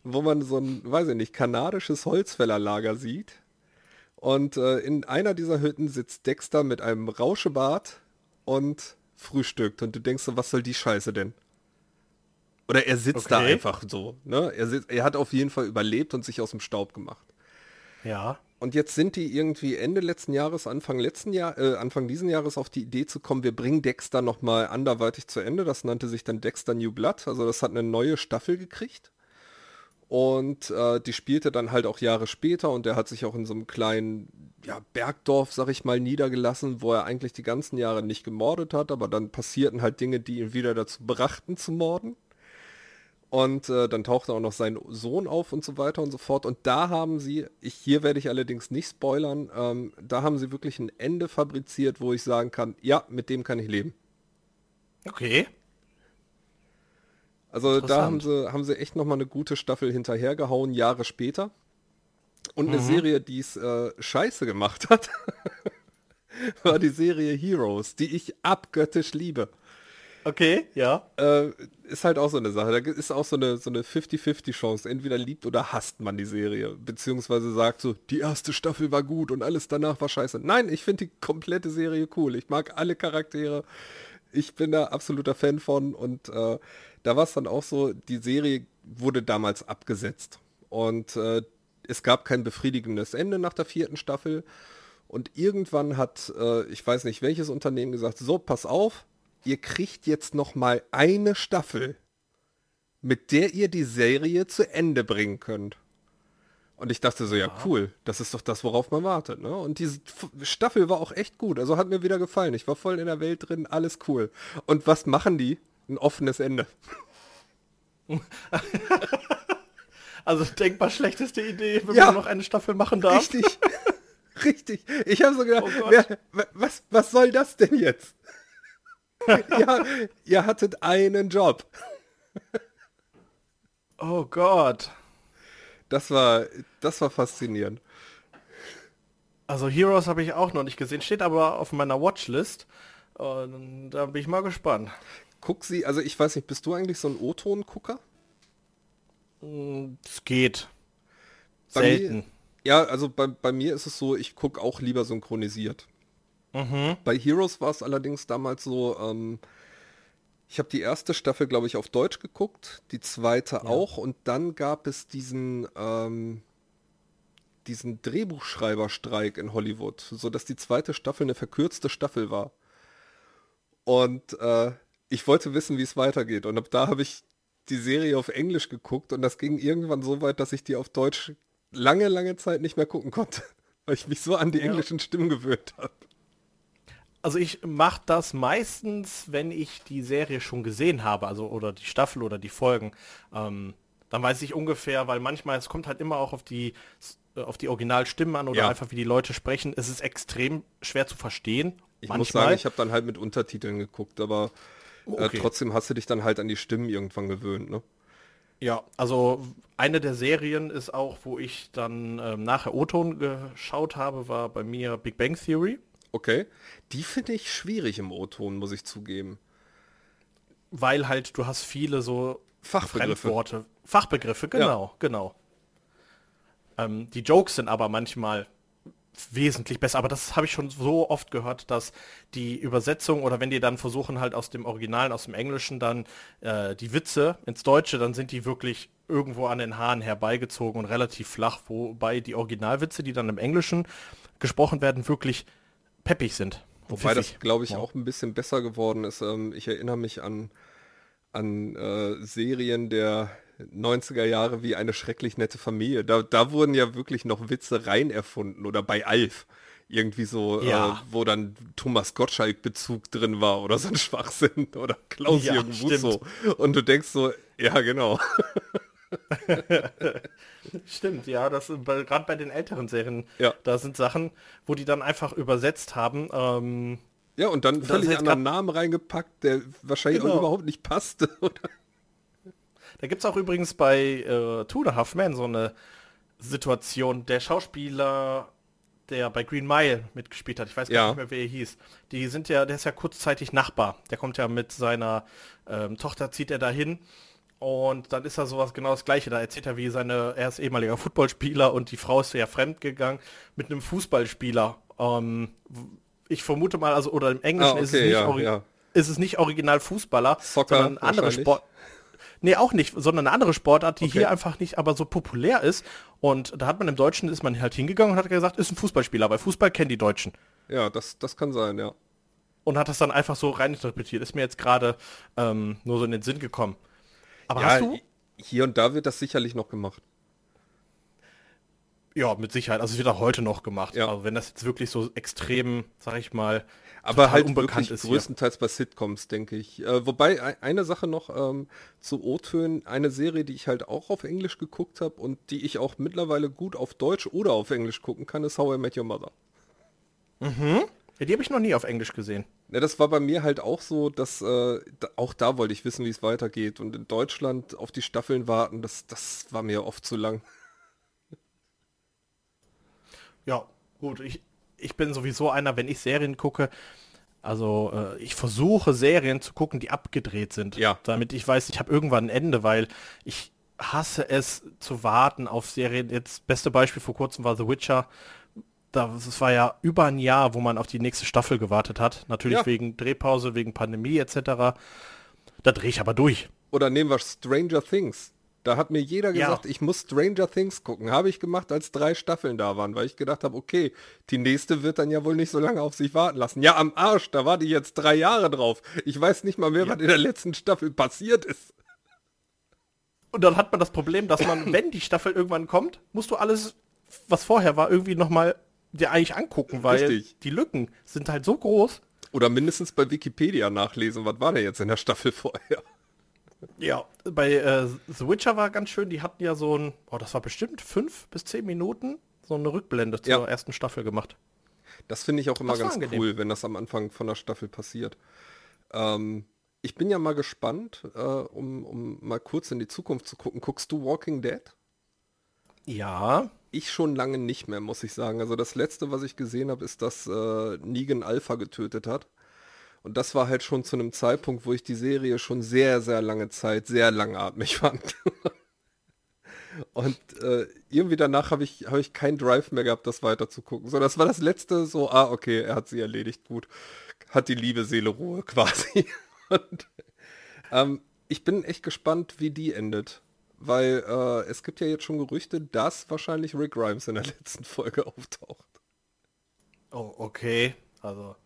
wo man so ein, weiß ich nicht, kanadisches Holzfällerlager sieht. Und äh, in einer dieser Hütten sitzt Dexter mit einem Rauschebart und frühstückt. Und du denkst so, was soll die Scheiße denn? Oder er sitzt okay. da einfach so. Ne? Er, sitzt, er hat auf jeden Fall überlebt und sich aus dem Staub gemacht. Ja. Und jetzt sind die irgendwie Ende letzten Jahres, Anfang letzten Jahr, äh, Anfang diesen Jahres auf die Idee zu kommen, wir bringen Dexter nochmal anderweitig zu Ende. Das nannte sich dann Dexter New Blood. Also das hat eine neue Staffel gekriegt. Und äh, die spielte dann halt auch Jahre später und der hat sich auch in so einem kleinen ja, Bergdorf, sag ich mal, niedergelassen, wo er eigentlich die ganzen Jahre nicht gemordet hat, aber dann passierten halt Dinge, die ihn wieder dazu brachten zu morden. Und äh, dann tauchte auch noch sein Sohn auf und so weiter und so fort. Und da haben sie, ich, hier werde ich allerdings nicht spoilern, ähm, da haben sie wirklich ein Ende fabriziert, wo ich sagen kann, ja, mit dem kann ich leben. Okay. Also da haben sie, haben sie echt nochmal eine gute Staffel hinterhergehauen, Jahre später. Und eine mhm. Serie, die es äh, scheiße gemacht hat, war die Serie Heroes, die ich abgöttisch liebe. Okay, ja. Äh, ist halt auch so eine Sache. Da ist auch so eine so eine 50-50 Chance. Entweder liebt oder hasst man die Serie. Beziehungsweise sagt so, die erste Staffel war gut und alles danach war scheiße. Nein, ich finde die komplette Serie cool. Ich mag alle Charaktere. Ich bin da absoluter Fan von. Und äh, da war es dann auch so, die Serie wurde damals abgesetzt. Und äh, es gab kein befriedigendes Ende nach der vierten Staffel. Und irgendwann hat, äh, ich weiß nicht welches Unternehmen gesagt, so, pass auf, ihr kriegt jetzt noch mal eine Staffel, mit der ihr die Serie zu Ende bringen könnt. Und ich dachte so, ja cool, das ist doch das, worauf man wartet. Ne? Und diese Staffel war auch echt gut. Also hat mir wieder gefallen. Ich war voll in der Welt drin, alles cool. Und was machen die? Ein offenes Ende. also denkbar schlechteste Idee, wenn ja, man noch eine Staffel machen darf. Richtig. Richtig. Ich habe so gedacht, oh wer, was, was soll das denn jetzt? ja, ihr hattet einen Job. oh Gott. Das war, das war faszinierend. Also Heroes habe ich auch noch nicht gesehen, steht aber auf meiner Watchlist. Und da bin ich mal gespannt. Guck sie, also ich weiß nicht, bist du eigentlich so ein O-Ton-Gucker? Es geht. Bei Selten. Mir, ja, also bei, bei mir ist es so, ich gucke auch lieber synchronisiert. Mhm. Bei Heroes war es allerdings damals so, ähm, ich habe die erste Staffel, glaube ich, auf Deutsch geguckt, die zweite ja. auch und dann gab es diesen, ähm, diesen Drehbuchschreiberstreik in Hollywood, sodass die zweite Staffel eine verkürzte Staffel war. Und äh, ich wollte wissen, wie es weitergeht. Und ab da habe ich die Serie auf Englisch geguckt und das ging irgendwann so weit, dass ich die auf Deutsch lange, lange Zeit nicht mehr gucken konnte, weil ich mich so an die ja. englischen Stimmen gewöhnt habe. Also ich mache das meistens, wenn ich die Serie schon gesehen habe, also oder die Staffel oder die Folgen. Ähm, dann weiß ich ungefähr, weil manchmal, es kommt halt immer auch auf die äh, auf die Originalstimmen an oder ja. einfach wie die Leute sprechen. Es ist extrem schwer zu verstehen. Ich manchmal. muss sagen, ich habe dann halt mit Untertiteln geguckt, aber äh, okay. äh, trotzdem hast du dich dann halt an die Stimmen irgendwann gewöhnt, ne? Ja, also eine der Serien ist auch, wo ich dann ähm, nachher O-Ton geschaut habe, war bei mir Big Bang Theory. Okay. Die finde ich schwierig im O-Ton, muss ich zugeben. Weil halt du hast viele so Fachbegriffe. Fremdworte. Fachbegriffe, genau, ja. genau. Ähm, die Jokes sind aber manchmal wesentlich besser, aber das habe ich schon so oft gehört, dass die Übersetzung oder wenn die dann versuchen halt aus dem Originalen, aus dem Englischen dann äh, die Witze ins Deutsche, dann sind die wirklich irgendwo an den Haaren herbeigezogen und relativ flach, wobei die Originalwitze, die dann im Englischen gesprochen werden, wirklich peppig sind. Wobei das, glaube ich, ja. auch ein bisschen besser geworden ist. Ähm, ich erinnere mich an, an äh, Serien der 90er Jahre wie eine schrecklich nette Familie. Da, da wurden ja wirklich noch Witze rein erfunden oder bei Alf irgendwie so, äh, ja. äh, wo dann Thomas Gottschalk-Bezug drin war oder so ein Schwachsinn oder Klaus-Jürgen ja, Busso. Und du denkst so, ja genau. stimmt, ja, das gerade bei den älteren Serien, ja. da sind Sachen, wo die dann einfach übersetzt haben. Ähm, ja, und dann völlig anderen Namen reingepackt, der wahrscheinlich genau. auch überhaupt nicht passte. Oder? Da gibt es auch übrigens bei äh, Two and Half Men so eine Situation, der Schauspieler der bei Green Mile mitgespielt hat, ich weiß gar ja. nicht mehr, wer er hieß, die sind ja, der ist ja kurzzeitig Nachbar. Der kommt ja mit seiner ähm, Tochter, zieht er dahin und dann ist da sowas genau das gleiche. Da erzählt er, wie seine, er ist ehemaliger Footballspieler und die Frau ist ja fremd gegangen mit einem Fußballspieler. Ähm, ich vermute mal, also, oder im Englischen ah, okay, ist, es nicht ja, ja. ist es nicht original Fußballer, Soccer sondern andere Sport. Nee, auch nicht, sondern eine andere Sportart, die okay. hier einfach nicht aber so populär ist. Und da hat man im Deutschen, ist man halt hingegangen und hat gesagt, ist ein Fußballspieler, weil Fußball kennen die Deutschen. Ja, das, das kann sein, ja. Und hat das dann einfach so reininterpretiert. Ist mir jetzt gerade ähm, nur so in den Sinn gekommen. Aber ja, hast du? Hier und da wird das sicherlich noch gemacht. Ja, mit Sicherheit. Also es wird auch heute noch gemacht. Ja. Also wenn das jetzt wirklich so extrem, sag ich mal, aber halt unbekannt ist größtenteils hier. bei Sitcoms, denke ich. Äh, wobei eine Sache noch ähm, zu O-Tönen, eine Serie, die ich halt auch auf Englisch geguckt habe und die ich auch mittlerweile gut auf Deutsch oder auf Englisch gucken kann, ist How I Met Your Mother. Mhm. Ja, die habe ich noch nie auf Englisch gesehen. Ja, das war bei mir halt auch so, dass äh, auch da wollte ich wissen, wie es weitergeht. Und in Deutschland auf die Staffeln warten, das, das war mir oft zu lang. Ja, gut. Ich, ich bin sowieso einer, wenn ich Serien gucke, also äh, ich versuche Serien zu gucken, die abgedreht sind. Ja. Damit ich weiß, ich habe irgendwann ein Ende, weil ich hasse es zu warten auf Serien. Jetzt beste Beispiel vor kurzem war The Witcher. Das war ja über ein Jahr, wo man auf die nächste Staffel gewartet hat. Natürlich ja. wegen Drehpause, wegen Pandemie etc. Da drehe ich aber durch. Oder nehmen wir Stranger Things. Da hat mir jeder gesagt, ja. ich muss Stranger Things gucken. Habe ich gemacht, als drei Staffeln da waren, weil ich gedacht habe, okay, die nächste wird dann ja wohl nicht so lange auf sich warten lassen. Ja, am Arsch, da war die jetzt drei Jahre drauf. Ich weiß nicht mal mehr, ja. was in der letzten Staffel passiert ist. Und dann hat man das Problem, dass man, wenn die Staffel irgendwann kommt, musst du alles, was vorher war, irgendwie nochmal dir eigentlich angucken, weil Richtig. die Lücken sind halt so groß. Oder mindestens bei Wikipedia nachlesen, was war der jetzt in der Staffel vorher. Ja, bei äh, The Witcher war ganz schön, die hatten ja so ein, oh, das war bestimmt fünf bis zehn Minuten, so eine Rückblende zur ja. ersten Staffel gemacht. Das finde ich auch immer ganz angenehm. cool, wenn das am Anfang von der Staffel passiert. Ähm, ich bin ja mal gespannt, äh, um, um mal kurz in die Zukunft zu gucken. Guckst du Walking Dead? Ja. Ich schon lange nicht mehr, muss ich sagen. Also das letzte, was ich gesehen habe, ist, dass äh, Negan Alpha getötet hat. Und das war halt schon zu einem Zeitpunkt, wo ich die Serie schon sehr, sehr lange Zeit sehr langatmig fand. Und äh, irgendwie danach habe ich, hab ich keinen Drive mehr gehabt, das weiter zu gucken. So, das war das letzte, so, ah, okay, er hat sie erledigt, gut. Hat die liebe Seele Ruhe quasi. Und ähm, ich bin echt gespannt, wie die endet. Weil äh, es gibt ja jetzt schon Gerüchte, dass wahrscheinlich Rick Grimes in der letzten Folge auftaucht. Oh, okay. Also,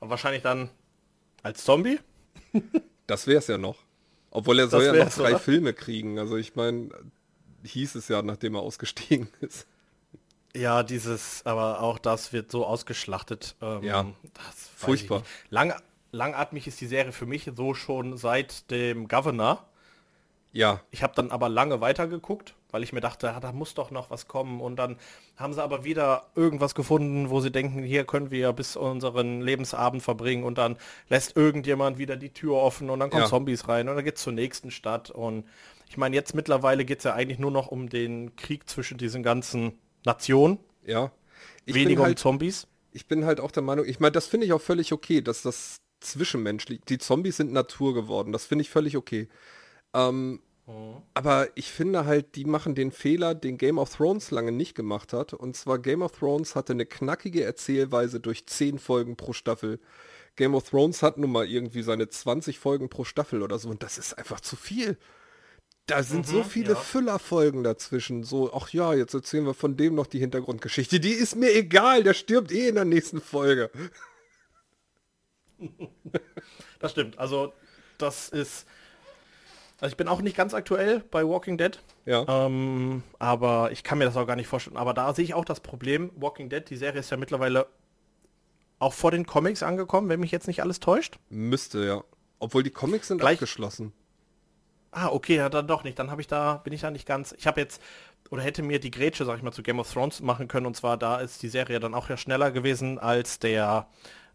aber wahrscheinlich dann als Zombie? das wäre es ja noch. Obwohl er soll ja noch drei oder? Filme kriegen. Also ich meine, hieß es ja, nachdem er ausgestiegen ist. Ja, dieses, aber auch das wird so ausgeschlachtet. Ähm, ja, furchtbar. Lang, langatmig ist die Serie für mich so schon seit dem Governor. Ja. Ich habe dann aber lange weitergeguckt, weil ich mir dachte, da muss doch noch was kommen. Und dann haben sie aber wieder irgendwas gefunden, wo sie denken, hier können wir bis unseren Lebensabend verbringen. Und dann lässt irgendjemand wieder die Tür offen und dann kommen ja. Zombies rein und dann geht's zur nächsten Stadt. Und ich meine, jetzt mittlerweile geht es ja eigentlich nur noch um den Krieg zwischen diesen ganzen Nationen. Ja. Ich Weniger halt, um Zombies. Ich bin halt auch der Meinung, ich meine, das finde ich auch völlig okay, dass das zwischenmenschlich, die Zombies sind Natur geworden. Das finde ich völlig okay. Ähm, mhm. Aber ich finde halt, die machen den Fehler, den Game of Thrones lange nicht gemacht hat. Und zwar Game of Thrones hatte eine knackige Erzählweise durch 10 Folgen pro Staffel. Game of Thrones hat nun mal irgendwie seine 20 Folgen pro Staffel oder so. Und das ist einfach zu viel. Da sind mhm, so viele ja. Füllerfolgen dazwischen. So, ach ja, jetzt erzählen wir von dem noch die Hintergrundgeschichte. Die ist mir egal, der stirbt eh in der nächsten Folge. das stimmt. Also das ist. Also ich bin auch nicht ganz aktuell bei Walking Dead. Ja. Ähm, aber ich kann mir das auch gar nicht vorstellen. Aber da sehe ich auch das Problem. Walking Dead, die Serie ist ja mittlerweile auch vor den Comics angekommen, wenn mich jetzt nicht alles täuscht. Müsste, ja. Obwohl die Comics sind Gleich, abgeschlossen. Ah, okay, ja, dann doch nicht. Dann habe ich da, bin ich da nicht ganz. Ich habe jetzt, oder hätte mir die Grätsche, sag ich mal, zu Game of Thrones machen können. Und zwar da ist die Serie dann auch ja schneller gewesen als der,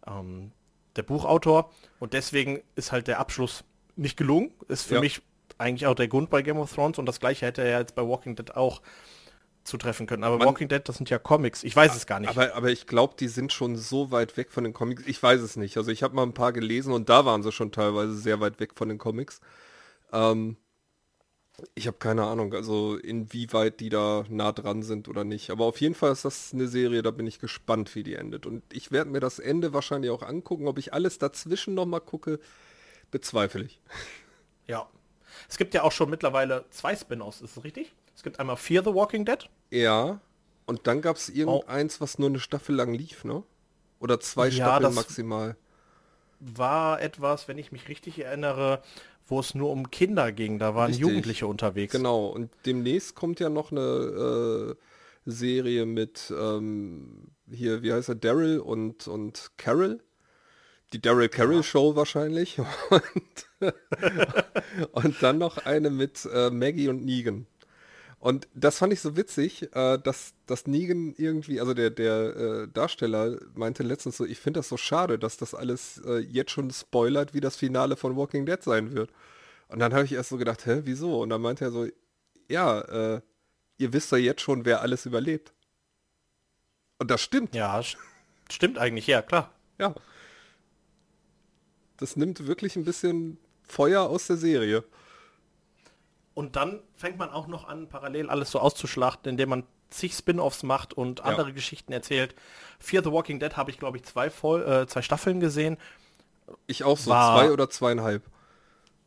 ähm, der Buchautor. Und deswegen ist halt der Abschluss nicht gelungen. Ist für ja. mich eigentlich auch der Grund bei Game of Thrones. Und das gleiche hätte er ja jetzt bei Walking Dead auch zutreffen können. Aber Man, Walking Dead, das sind ja Comics. Ich weiß es gar nicht. Aber, aber ich glaube, die sind schon so weit weg von den Comics. Ich weiß es nicht. Also ich habe mal ein paar gelesen und da waren sie schon teilweise sehr weit weg von den Comics. Ähm, ich habe keine Ahnung, also inwieweit die da nah dran sind oder nicht. Aber auf jeden Fall ist das eine Serie, da bin ich gespannt, wie die endet. Und ich werde mir das Ende wahrscheinlich auch angucken. Ob ich alles dazwischen nochmal gucke, bezweifle ich. Ja. Es gibt ja auch schon mittlerweile zwei Spin-offs, ist das richtig? Es gibt einmal Fear the Walking Dead. Ja. Und dann gab es irgendeins, was nur eine Staffel lang lief, ne? Oder zwei ja, Staffeln maximal. War etwas, wenn ich mich richtig erinnere, wo es nur um Kinder ging. Da waren Richtig. Jugendliche unterwegs. Genau, und demnächst kommt ja noch eine äh, Serie mit ähm, hier, wie heißt er, Daryl und, und Carol. Die Daryl Carroll. Show wahrscheinlich. Und, und, dann noch eine mit äh, Maggie und Negan. Und das fand ich so witzig, äh, dass, dass Negan irgendwie, also der, der äh, Darsteller meinte letztens so, ich finde das so schade, dass das alles äh, jetzt schon spoilert, wie das Finale von Walking Dead sein wird. Und dann habe ich erst so gedacht, hä, wieso? Und dann meinte er so, ja, äh, ihr wisst ja jetzt schon, wer alles überlebt. Und das stimmt. Ja, stimmt eigentlich, ja, klar. Ja. Das nimmt wirklich ein bisschen Feuer aus der Serie. Und dann fängt man auch noch an, parallel alles so auszuschlachten, indem man zig Spin-offs macht und ja. andere Geschichten erzählt. Fear the Walking Dead habe ich, glaube ich, zwei, Voll äh, zwei Staffeln gesehen. Ich auch so, war, zwei oder zweieinhalb.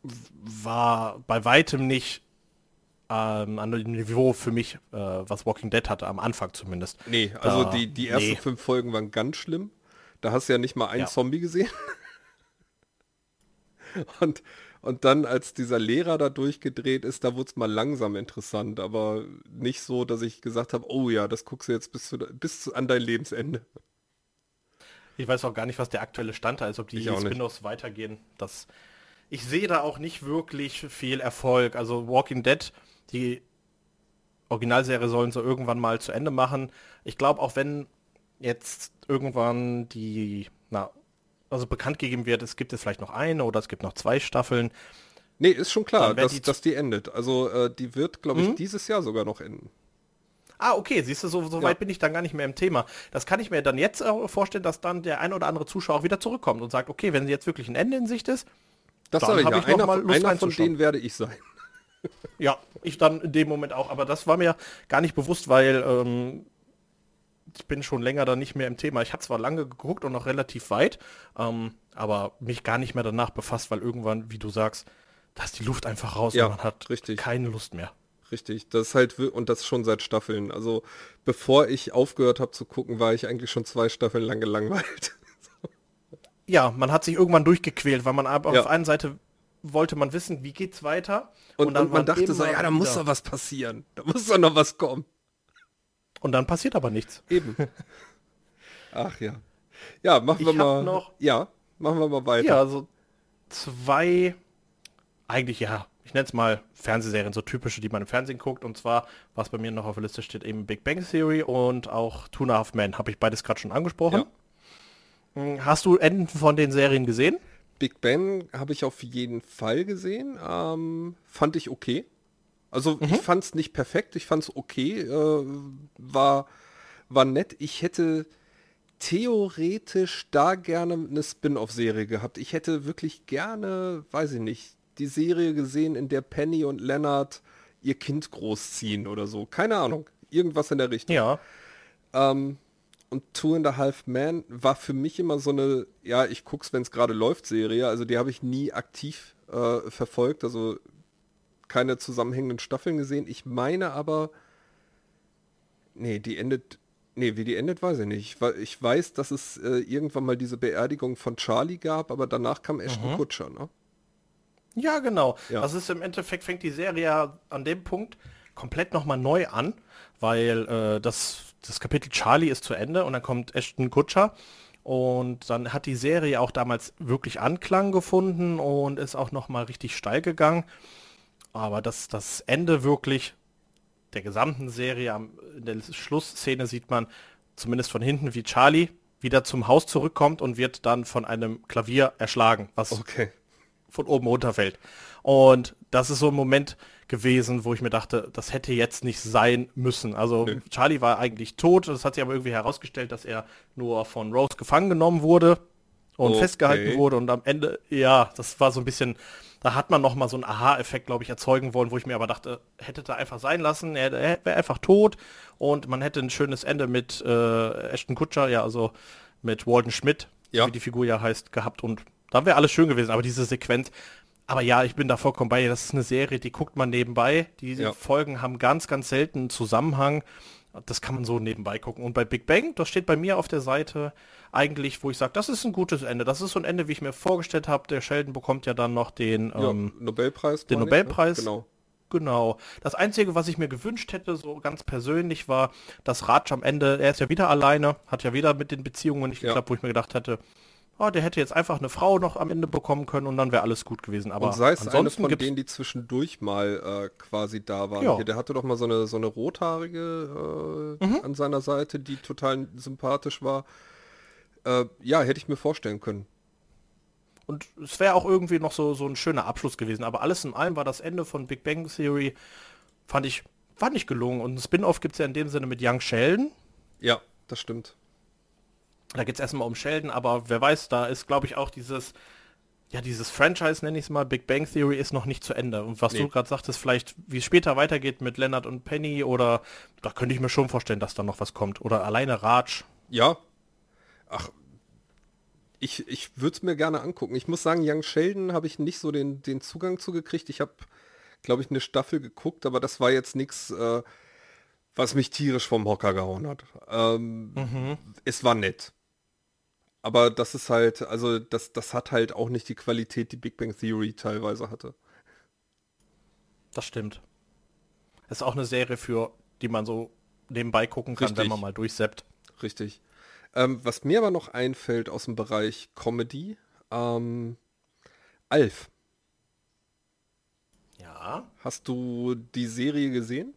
War bei weitem nicht ähm, an dem Niveau für mich, äh, was Walking Dead hatte, am Anfang zumindest. Nee, also da, die, die ersten nee. fünf Folgen waren ganz schlimm. Da hast du ja nicht mal einen ja. Zombie gesehen. und und dann, als dieser Lehrer da durchgedreht ist, da wurde es mal langsam interessant, aber nicht so, dass ich gesagt habe, oh ja, das guckst du jetzt bis, zu, bis zu, an dein Lebensende. Ich weiß auch gar nicht, was der aktuelle Stand da ist, ob die Spin-offs weitergehen. Das, ich sehe da auch nicht wirklich viel Erfolg. Also Walking Dead, die Originalserie sollen sie irgendwann mal zu Ende machen. Ich glaube, auch wenn jetzt irgendwann die na, also bekannt gegeben wird, es gibt jetzt vielleicht noch eine oder es gibt noch zwei Staffeln. Nee, ist schon klar, dass die, dass die endet. Also äh, die wird, glaube ich, mhm. dieses Jahr sogar noch enden. Ah, okay, siehst du, so, so ja. weit bin ich dann gar nicht mehr im Thema. Das kann ich mir dann jetzt äh, vorstellen, dass dann der ein oder andere Zuschauer wieder zurückkommt und sagt, okay, wenn jetzt wirklich ein Ende in Sicht ist, das dann habe ich, ja. einer, mal einer von denen werde ich sein. ja, ich dann in dem Moment auch. Aber das war mir gar nicht bewusst, weil ähm, ich bin schon länger da nicht mehr im Thema. Ich habe zwar lange geguckt und noch relativ weit, ähm, aber mich gar nicht mehr danach befasst, weil irgendwann, wie du sagst, da ist die Luft einfach raus ja, und man hat richtig. keine Lust mehr. Richtig, das ist halt, und das schon seit Staffeln. Also bevor ich aufgehört habe zu gucken, war ich eigentlich schon zwei Staffeln lang gelangweilt. ja, man hat sich irgendwann durchgequält, weil man aber ja. auf einer Seite wollte man wissen, wie geht's weiter. Und, und dann und man dachte so, ja, da muss doch was passieren. Da muss doch noch was kommen. Und dann passiert aber nichts. Eben. Ach ja. Ja, machen wir ich mal. Noch, ja, machen wir mal weiter. Ja, also zwei, eigentlich ja, ich nenne es mal Fernsehserien, so typische, die man im Fernsehen guckt. Und zwar, was bei mir noch auf der Liste steht, eben Big Bang Theory und auch Two and a Half Men. Habe ich beides gerade schon angesprochen. Ja. Hm, hast du Enden von den Serien gesehen? Big Bang habe ich auf jeden Fall gesehen. Ähm, fand ich okay. Also mhm. ich fand es nicht perfekt, ich fand es okay, äh, war, war nett. Ich hätte theoretisch da gerne eine Spin-off-Serie gehabt. Ich hätte wirklich gerne, weiß ich nicht, die Serie gesehen, in der Penny und Leonard ihr Kind großziehen oder so. Keine Ahnung. Irgendwas in der Richtung. Ja. Ähm, und Two and a Half Man war für mich immer so eine, ja, ich guck's, wenn es gerade läuft, Serie. Also die habe ich nie aktiv äh, verfolgt. Also keine zusammenhängenden Staffeln gesehen. Ich meine aber, nee, die endet Nee, wie die endet, weiß ich nicht. Ich weiß, dass es äh, irgendwann mal diese Beerdigung von Charlie gab, aber danach kam Ashton mhm. Kutscher, ne? Ja, genau. Ja. Das ist im Endeffekt fängt die Serie ja an dem Punkt komplett nochmal neu an, weil äh, das, das Kapitel Charlie ist zu Ende und dann kommt Ashton Kutscher und dann hat die Serie auch damals wirklich Anklang gefunden und ist auch nochmal richtig steil gegangen. Aber das, das Ende wirklich der gesamten Serie, in der Schlussszene sieht man zumindest von hinten, wie Charlie wieder zum Haus zurückkommt und wird dann von einem Klavier erschlagen, was okay. von oben runterfällt. Und das ist so ein Moment gewesen, wo ich mir dachte, das hätte jetzt nicht sein müssen. Also nee. Charlie war eigentlich tot, das hat sich aber irgendwie herausgestellt, dass er nur von Rose gefangen genommen wurde und okay. festgehalten wurde und am Ende, ja, das war so ein bisschen da hat man noch mal so einen Aha-Effekt, glaube ich, erzeugen wollen, wo ich mir aber dachte, hätte da einfach sein lassen, er, er wäre einfach tot und man hätte ein schönes Ende mit äh, Ashton Kutscher, ja, also mit Walden Schmidt, ja. wie die Figur ja heißt, gehabt und da wäre alles schön gewesen, aber diese Sequenz, aber ja, ich bin da vollkommen bei. Das ist eine Serie, die guckt man nebenbei. Die ja. Folgen haben ganz, ganz selten einen Zusammenhang. Das kann man so nebenbei gucken. Und bei Big Bang, das steht bei mir auf der Seite eigentlich, wo ich sage, das ist ein gutes Ende. Das ist so ein Ende, wie ich mir vorgestellt habe. Der Sheldon bekommt ja dann noch den ja, ähm, Nobelpreis. Den Nobelpreis. Ich, ne? Genau. Genau. Das Einzige, was ich mir gewünscht hätte, so ganz persönlich, war, dass Raj am Ende, er ist ja wieder alleine, hat ja wieder mit den Beziehungen nicht geklappt, ja. wo ich mir gedacht hätte, oh, der hätte jetzt einfach eine Frau noch am Ende bekommen können und dann wäre alles gut gewesen. Aber und sei es eine von denen, die zwischendurch mal äh, quasi da waren. Ja. Hier, der hatte doch mal so eine, so eine rothaarige äh, mhm. an seiner Seite, die total sympathisch war. Äh, ja, hätte ich mir vorstellen können. Und es wäre auch irgendwie noch so, so ein schöner Abschluss gewesen. Aber alles in allem war das Ende von Big Bang Theory, fand ich, fand ich gelungen. Und ein Spin-off gibt es ja in dem Sinne mit Young Sheldon. Ja, das stimmt. Da geht es erstmal um Sheldon, aber wer weiß, da ist, glaube ich, auch dieses, ja, dieses Franchise, nenne ich es mal, Big Bang Theory ist noch nicht zu Ende. Und was nee. du gerade sagtest, vielleicht, wie es später weitergeht mit Leonard und Penny oder da könnte ich mir schon vorstellen, dass da noch was kommt. Oder alleine Raj. Ja. Ach, ich, ich würde es mir gerne angucken. Ich muss sagen, Young Sheldon habe ich nicht so den, den Zugang zugekriegt. Ich habe, glaube ich, eine Staffel geguckt, aber das war jetzt nichts, äh, was mich tierisch vom Hocker gehauen hat. Ähm, mhm. Es war nett. Aber das ist halt, also das, das hat halt auch nicht die Qualität, die Big Bang Theory teilweise hatte. Das stimmt. Das ist auch eine Serie für, die man so nebenbei gucken kann, Richtig. wenn man mal durchseppt. Richtig. Ähm, was mir aber noch einfällt aus dem Bereich Comedy, ähm, Alf. Ja. Hast du die Serie gesehen?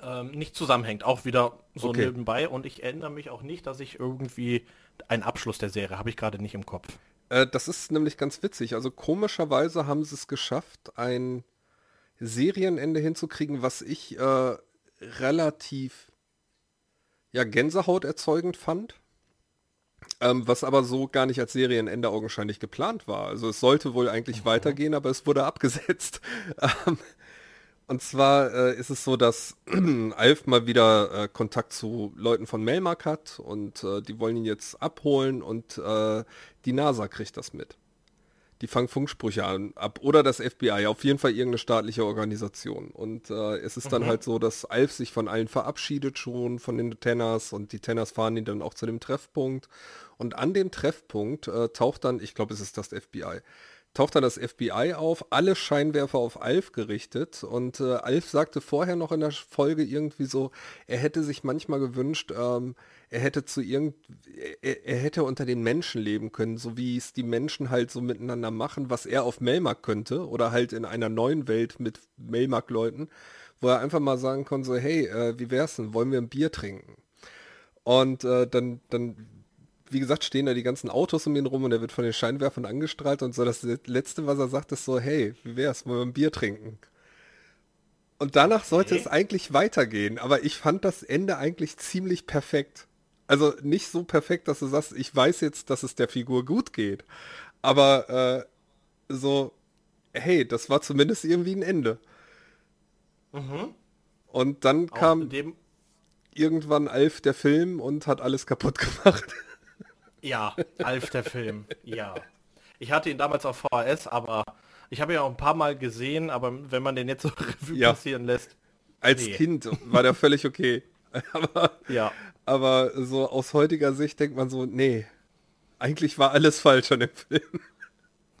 ähm, nicht zusammenhängt. Auch wieder so okay. nebenbei. Und ich erinnere mich auch nicht, dass ich irgendwie einen Abschluss der Serie habe ich gerade nicht im Kopf. Äh, das ist nämlich ganz witzig. Also komischerweise haben sie es geschafft, ein Serienende hinzukriegen, was ich äh, relativ ja, Gänsehaut erzeugend fand. Ähm, was aber so gar nicht als Serienende augenscheinlich geplant war. Also es sollte wohl eigentlich mhm. weitergehen, aber es wurde abgesetzt. Ähm, und zwar äh, ist es so, dass Alf mal wieder äh, Kontakt zu Leuten von Melmark hat und äh, die wollen ihn jetzt abholen und äh, die NASA kriegt das mit. Die fangen Funksprüche an, ab oder das FBI, auf jeden Fall irgendeine staatliche Organisation. Und äh, es ist dann mhm. halt so, dass Alf sich von allen verabschiedet schon, von den Tenners und die Tenners fahren ihn dann auch zu dem Treffpunkt. Und an dem Treffpunkt äh, taucht dann, ich glaube es ist das FBI, taucht dann das FBI auf, alle Scheinwerfer auf Alf gerichtet und äh, Alf sagte vorher noch in der Folge irgendwie so, er hätte sich manchmal gewünscht, ähm, er hätte zu irgend, er, er, hätte unter den Menschen leben können, so wie es die Menschen halt so miteinander machen, was er auf Melmark könnte oder halt in einer neuen Welt mit Melmark-Leuten, wo er einfach mal sagen konnte, so, hey, äh, wie wär's denn, wollen wir ein Bier trinken? Und äh, dann, dann wie gesagt, stehen da die ganzen Autos um ihn rum und er wird von den Scheinwerfern angestrahlt und so. Das Letzte, was er sagt, ist so, hey, wie wär's, wollen wir ein Bier trinken? Und danach okay. sollte es eigentlich weitergehen, aber ich fand das Ende eigentlich ziemlich perfekt. Also nicht so perfekt, dass du sagst, ich weiß jetzt, dass es der Figur gut geht, aber äh, so, hey, das war zumindest irgendwie ein Ende. Mhm. Und dann Auch kam irgendwann Alf der Film und hat alles kaputt gemacht. Ja, Alf der Film, ja. Ich hatte ihn damals auf VHS, aber ich habe ihn auch ein paar Mal gesehen, aber wenn man den jetzt so Revue ja. passieren lässt. Als nee. Kind war der völlig okay. aber, ja. aber so aus heutiger Sicht denkt man so, nee, eigentlich war alles falsch an dem Film.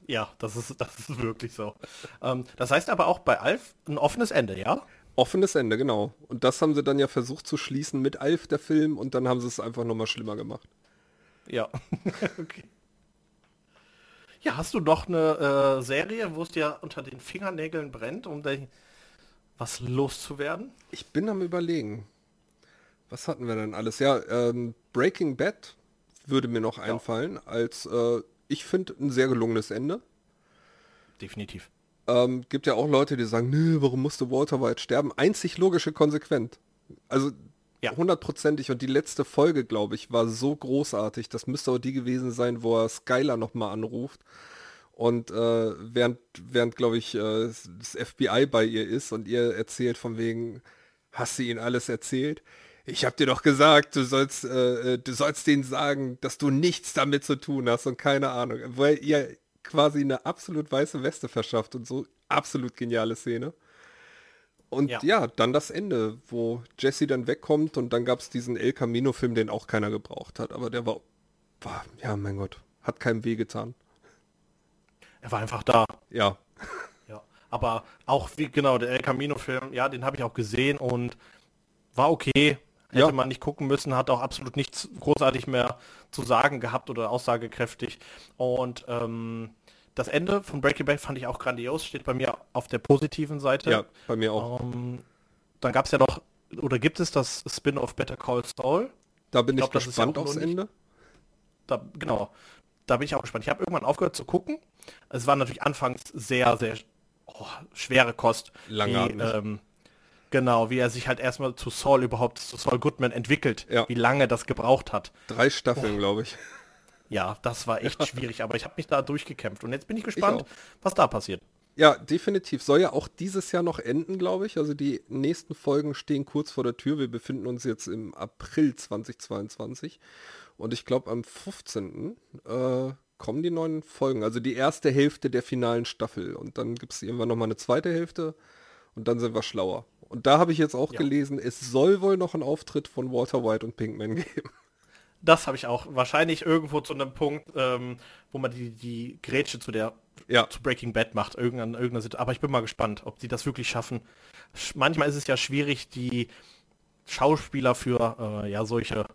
Ja, das ist, das ist wirklich so. Ähm, das heißt aber auch bei Alf ein offenes Ende, ja? Offenes Ende, genau. Und das haben sie dann ja versucht zu schließen mit Alf, der Film, und dann haben sie es einfach nochmal schlimmer gemacht. Ja. okay. Ja, hast du noch eine äh, Serie, wo es dir unter den Fingernägeln brennt, um was loszuwerden? Ich bin am überlegen. Was hatten wir denn alles? Ja, ähm, Breaking Bad würde mir noch ja. einfallen, als äh, ich finde ein sehr gelungenes Ende. Definitiv. Ähm, gibt ja auch Leute, die sagen, nö, warum musste Walter White sterben? Einzig logische konsequent. Also hundertprozentig. Und die letzte Folge, glaube ich, war so großartig. Das müsste auch die gewesen sein, wo er Skylar nochmal anruft. Und äh, während, während glaube ich, äh, das FBI bei ihr ist und ihr erzählt von wegen, hast du ihnen alles erzählt? Ich habe dir doch gesagt, du sollst, äh, äh, du sollst denen sagen, dass du nichts damit zu tun hast und keine Ahnung. Weil ihr quasi eine absolut weiße Weste verschafft und so absolut geniale Szene. Und ja. ja. dann das Ende, wo Jesse dann wegkommt und dann gab es diesen El Camino-Film, den auch keiner gebraucht hat. Aber der war, war, ja, mein Gott, hat keinem weh getan. Er war einfach da. Ja. Ja, aber auch wie genau der El Camino-Film, ja, den habe ich auch gesehen und war okay. Hätte ja. man nicht gucken müssen, hat auch absolut nichts großartig mehr zu sagen gehabt oder aussagekräftig. Und ähm, das Ende von Breaking Bad fand ich auch grandios, steht bei mir auf der positiven Seite. Ja, bei mir auch. Ähm, dann gab es ja noch, oder gibt es das Spin-off Better Call Saul? Da bin ich, ich glaub, gespannt ja aufs Ende. Da, genau, da bin ich auch gespannt. Ich habe irgendwann aufgehört zu gucken. Es war natürlich anfangs sehr, sehr oh, schwere Kost. Lange. Ähm, genau, wie er sich halt erstmal zu Saul überhaupt, zu Saul Goodman entwickelt. Ja. Wie lange das gebraucht hat. Drei Staffeln, oh. glaube ich. Ja, das war echt schwierig, aber ich habe mich da durchgekämpft und jetzt bin ich gespannt, ich was da passiert. Ja, definitiv. Soll ja auch dieses Jahr noch enden, glaube ich. Also die nächsten Folgen stehen kurz vor der Tür. Wir befinden uns jetzt im April 2022 und ich glaube am 15. Äh, kommen die neuen Folgen. Also die erste Hälfte der finalen Staffel und dann gibt es irgendwann noch mal eine zweite Hälfte und dann sind wir schlauer. Und da habe ich jetzt auch ja. gelesen, es soll wohl noch einen Auftritt von Walter White und Pinkman geben. Das habe ich auch. Wahrscheinlich irgendwo zu einem Punkt, ähm, wo man die, die Grätsche zu der ja. zu Breaking Bad macht, irgendein, irgendeine Aber ich bin mal gespannt, ob sie das wirklich schaffen. Manchmal ist es ja schwierig, die Schauspieler für äh, ja solche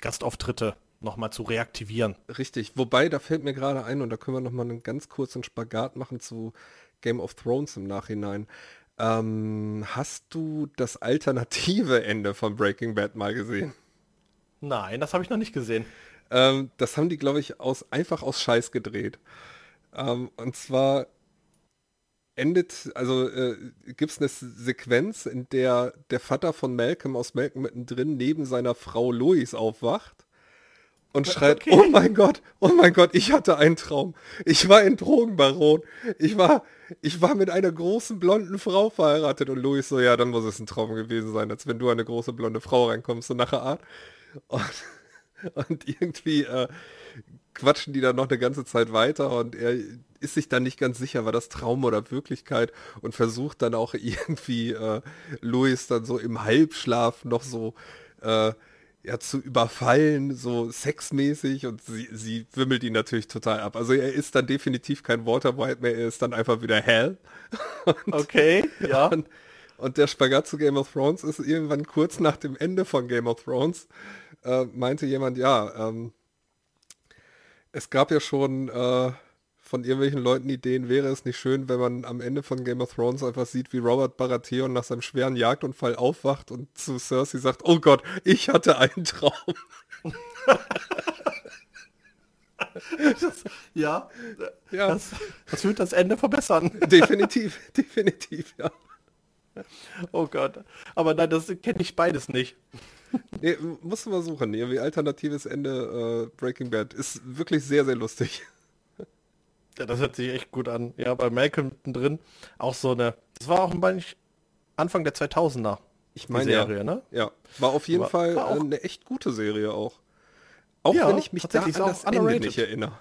Gastauftritte nochmal zu reaktivieren. Richtig, wobei, da fällt mir gerade ein, und da können wir nochmal einen ganz kurzen Spagat machen zu Game of Thrones im Nachhinein. Ähm, hast du das alternative Ende von Breaking Bad mal gesehen? Nein, das habe ich noch nicht gesehen. Ähm, das haben die, glaube ich, aus, einfach aus Scheiß gedreht. Ähm, und zwar endet, also äh, gibt es eine Sequenz, in der der Vater von Malcolm aus Malcolm mittendrin neben seiner Frau Louis aufwacht und schreit, okay. oh mein Gott, oh mein Gott, ich hatte einen Traum. Ich war ein Drogenbaron. Ich war, ich war mit einer großen blonden Frau verheiratet. Und Louis so, ja, dann muss es ein Traum gewesen sein, als wenn du eine große blonde Frau reinkommst, so nach der Art. Und, und irgendwie äh, quatschen die dann noch eine ganze Zeit weiter und er ist sich dann nicht ganz sicher, war das Traum oder Wirklichkeit und versucht dann auch irgendwie äh, Louis dann so im Halbschlaf noch so äh, ja, zu überfallen, so sexmäßig und sie, sie wimmelt ihn natürlich total ab. Also er ist dann definitiv kein Walter White mehr, er ist dann einfach wieder Hell. Und, okay, ja. Und, und, der Spagat zu Game of Thrones ist irgendwann kurz nach dem Ende von Game of Thrones, äh, meinte jemand, ja, ähm, es gab ja schon äh, von irgendwelchen Leuten Ideen, wäre es nicht schön, wenn man am Ende von Game of Thrones einfach sieht, wie Robert Baratheon nach seinem schweren Jagdunfall aufwacht und zu Cersei sagt, oh Gott, ich hatte einen Traum. das, ja, ja. Das, das wird das Ende verbessern. Definitiv, definitiv, ja. Oh Gott. Aber nein, das kenne ich beides nicht. Nee, musst du mal suchen. Irgendwie alternatives Ende äh, Breaking Bad. Ist wirklich sehr, sehr lustig. Ja, das hört sich echt gut an. Ja, bei Malcolm drin auch so eine. Das war auch Anfang der 2000er. Ich meine Serie, ja. ne? Ja, war auf jeden war, Fall war eine echt gute Serie auch. Auch ja, wenn ich mich da an das Ende nicht erinnere.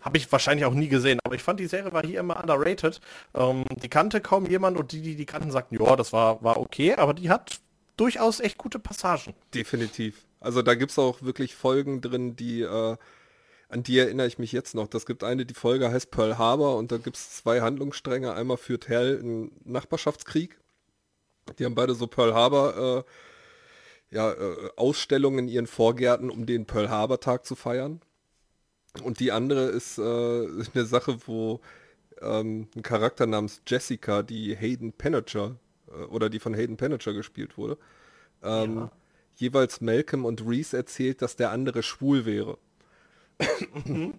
Habe ich wahrscheinlich auch nie gesehen, aber ich fand die Serie war hier immer underrated. Ähm, die kannte kaum jemand und die, die die kannten, sagten, ja, das war, war okay, aber die hat durchaus echt gute Passagen. Definitiv. Also da gibt es auch wirklich Folgen drin, die, äh, an die erinnere ich mich jetzt noch. Das gibt eine, die Folge heißt Pearl Harbor und da gibt es zwei Handlungsstränge. Einmal führt Hell einen Nachbarschaftskrieg. Die haben beide so Pearl Harbor äh, ja, äh, Ausstellungen in ihren Vorgärten, um den Pearl Harbor Tag zu feiern. Und die andere ist äh, eine Sache, wo ähm, ein Charakter namens Jessica, die Hayden äh, oder die von Hayden Panettiere gespielt wurde, ähm, ja. jeweils Malcolm und Reese erzählt, dass der andere schwul wäre. Mhm.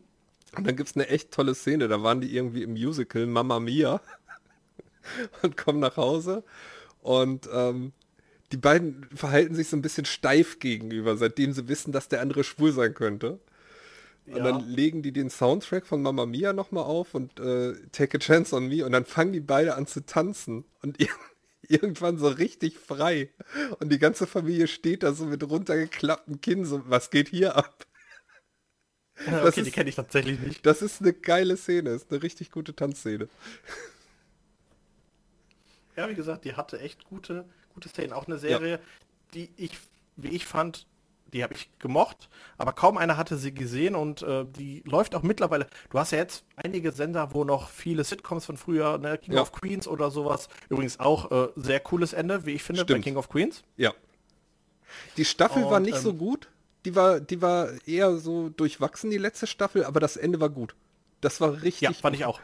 Und dann gibt es eine echt tolle Szene, da waren die irgendwie im Musical Mamma Mia und kommen nach Hause und ähm, die beiden verhalten sich so ein bisschen steif gegenüber, seitdem sie wissen, dass der andere schwul sein könnte. Und ja. dann legen die den Soundtrack von Mamma Mia nochmal auf und äh, Take a Chance on Me und dann fangen die beide an zu tanzen und irgendwann so richtig frei. Und die ganze Familie steht da so mit runtergeklapptem Kinn, so, was geht hier ab? Ja, okay, ist, die kenne ich tatsächlich nicht. Das ist eine geile Szene, ist eine richtig gute Tanzszene. Ja, wie gesagt, die hatte echt gute, gute Szenen. Auch eine Serie, ja. die ich, wie ich fand, die habe ich gemocht, aber kaum einer hatte sie gesehen und äh, die läuft auch mittlerweile. Du hast ja jetzt einige Sender, wo noch viele Sitcoms von früher, ne, King ja. of Queens oder sowas. Übrigens auch äh, sehr cooles Ende, wie ich finde, Stimmt. bei King of Queens. Ja. Die Staffel und, war nicht ähm, so gut. Die war, die war eher so durchwachsen, die letzte Staffel, aber das Ende war gut. Das war richtig. Ja, fand ich auch.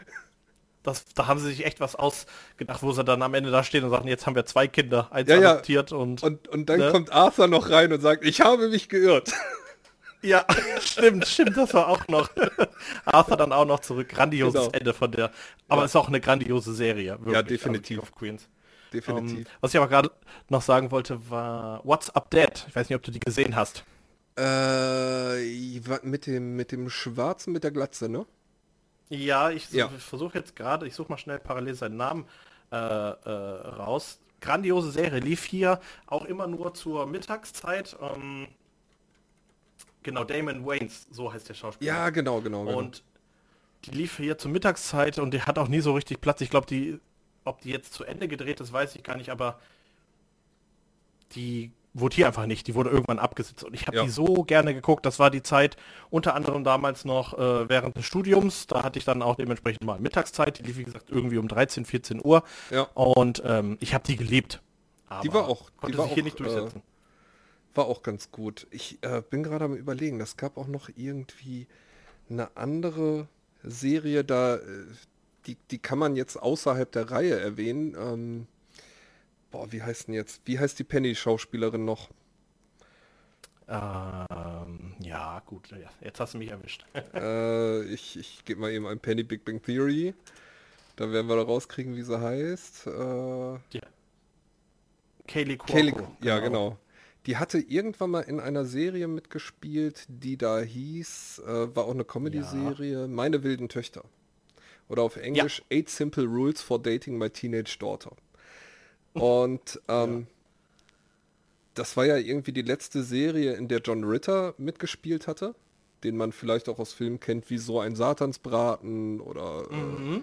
Das, da haben sie sich echt was ausgedacht, wo sie dann am Ende da stehen und sagen, jetzt haben wir zwei Kinder, eins ja, adoptiert ja. und. Und, und dann ne? kommt Arthur noch rein und sagt, ich habe mich geirrt. Ja, stimmt, stimmt, das war auch noch. Arthur dann auch noch zurück. Grandioses genau. Ende von der. Aber ja. es ist auch eine grandiose Serie. Wirklich, ja, definitiv. Of Queens. Definitiv. Um, ähm, was ich aber gerade noch sagen wollte, war What's Up Dead. Ich weiß nicht, ob du die gesehen hast. Äh, mit dem, mit dem Schwarzen mit der Glatze, ne? Ja, ich, ja. versuche jetzt gerade, ich suche mal schnell parallel seinen Namen äh, äh, raus. Grandiose Serie, lief hier auch immer nur zur Mittagszeit. Ähm, genau, Damon Waynes, so heißt der Schauspieler. Ja, genau, genau. genau. Und die lief hier zur Mittagszeit und die hat auch nie so richtig Platz. Ich glaube, die, ob die jetzt zu Ende gedreht ist, weiß ich gar nicht, aber die wurde hier einfach nicht. Die wurde irgendwann abgesetzt. Und ich habe ja. die so gerne geguckt. Das war die Zeit, unter anderem damals noch äh, während des Studiums. Da hatte ich dann auch dementsprechend mal Mittagszeit. Die lief, wie gesagt, irgendwie um 13, 14 Uhr. Ja. Und ähm, ich habe die geliebt. Aber die war auch. Konnte die war sich auch, hier nicht durchsetzen. Äh, war auch ganz gut. Ich äh, bin gerade am überlegen, das gab auch noch irgendwie eine andere Serie da, äh, die, die kann man jetzt außerhalb der Reihe erwähnen. Ähm, Boah, wie heißt denn jetzt? Wie heißt die Penny-Schauspielerin noch? Ähm, ja, gut, jetzt hast du mich erwischt. äh, ich ich gebe mal eben ein Penny Big Bang Theory. Da werden wir da rauskriegen, wie sie heißt. Äh, ja. Kaylee Cuoco. Ja, genau. genau. Die hatte irgendwann mal in einer Serie mitgespielt, die da hieß, äh, war auch eine Comedy-Serie, ja. Meine wilden Töchter. Oder auf Englisch ja. Eight Simple Rules for Dating My Teenage Daughter. Und ähm, ja. das war ja irgendwie die letzte Serie, in der John Ritter mitgespielt hatte, den man vielleicht auch aus Filmen kennt, wie so ein Satansbraten oder mhm. äh,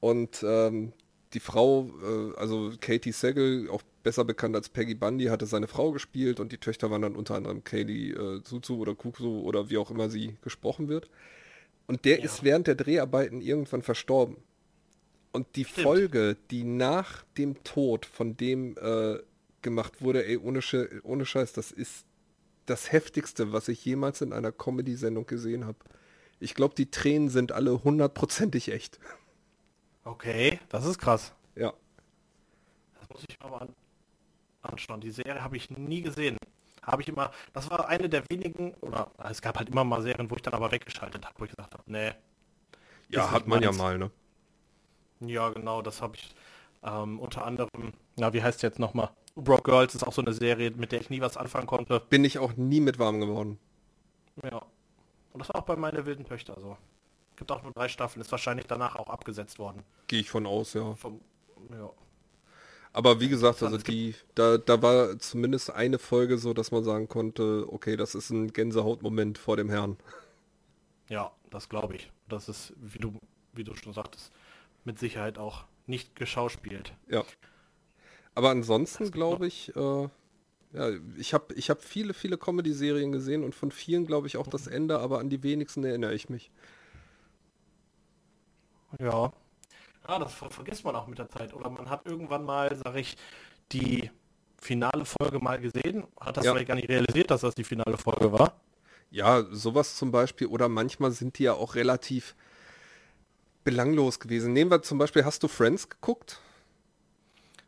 und ähm, die Frau, äh, also Katie Sagal, auch besser bekannt als Peggy Bundy, hatte seine Frau gespielt und die Töchter waren dann unter anderem Kaylee äh, Suzu oder Kuku oder wie auch immer sie gesprochen wird. Und der ja. ist während der Dreharbeiten irgendwann verstorben. Und die Stimmt. Folge, die nach dem Tod von dem äh, gemacht wurde, ey, ohne, Sch ohne Scheiß, das ist das heftigste, was ich jemals in einer Comedy-Sendung gesehen habe. Ich glaube, die Tränen sind alle hundertprozentig echt. Okay, das ist krass. Ja. Das muss ich aber an anschauen. Die Serie habe ich nie gesehen. Habe ich immer, das war eine der wenigen, oder es gab halt immer mal Serien, wo ich dann aber weggeschaltet habe, wo ich gesagt habe, nee. Ja, hat man meins. ja mal, ne? Ja, genau, das habe ich ähm, unter anderem, na, wie heißt jetzt nochmal? Brock Girls ist auch so eine Serie, mit der ich nie was anfangen konnte. Bin ich auch nie mit warm geworden. Ja. Und das war auch bei meine wilden Töchter so. Gibt auch nur drei Staffeln, ist wahrscheinlich danach auch abgesetzt worden. Gehe ich von aus, ja. Vom, ja. Aber wie gesagt, also die, da, da war zumindest eine Folge so, dass man sagen konnte, okay, das ist ein Gänsehautmoment vor dem Herrn. Ja, das glaube ich. Das ist, wie du, wie du schon sagtest, mit Sicherheit auch nicht geschauspielt. Ja. Aber ansonsten glaube ich, äh, ja, ich habe ich hab viele, viele Comedy-Serien gesehen und von vielen glaube ich auch das Ende, aber an die wenigsten erinnere ich mich. Ja. Ah, das ver vergisst man auch mit der Zeit. Oder man hat irgendwann mal, sag ich, die finale Folge mal gesehen, hat das ja. vielleicht gar nicht realisiert, dass das die finale Folge war. Ja, sowas zum Beispiel. Oder manchmal sind die ja auch relativ belanglos gewesen. Nehmen wir zum Beispiel, hast du Friends geguckt?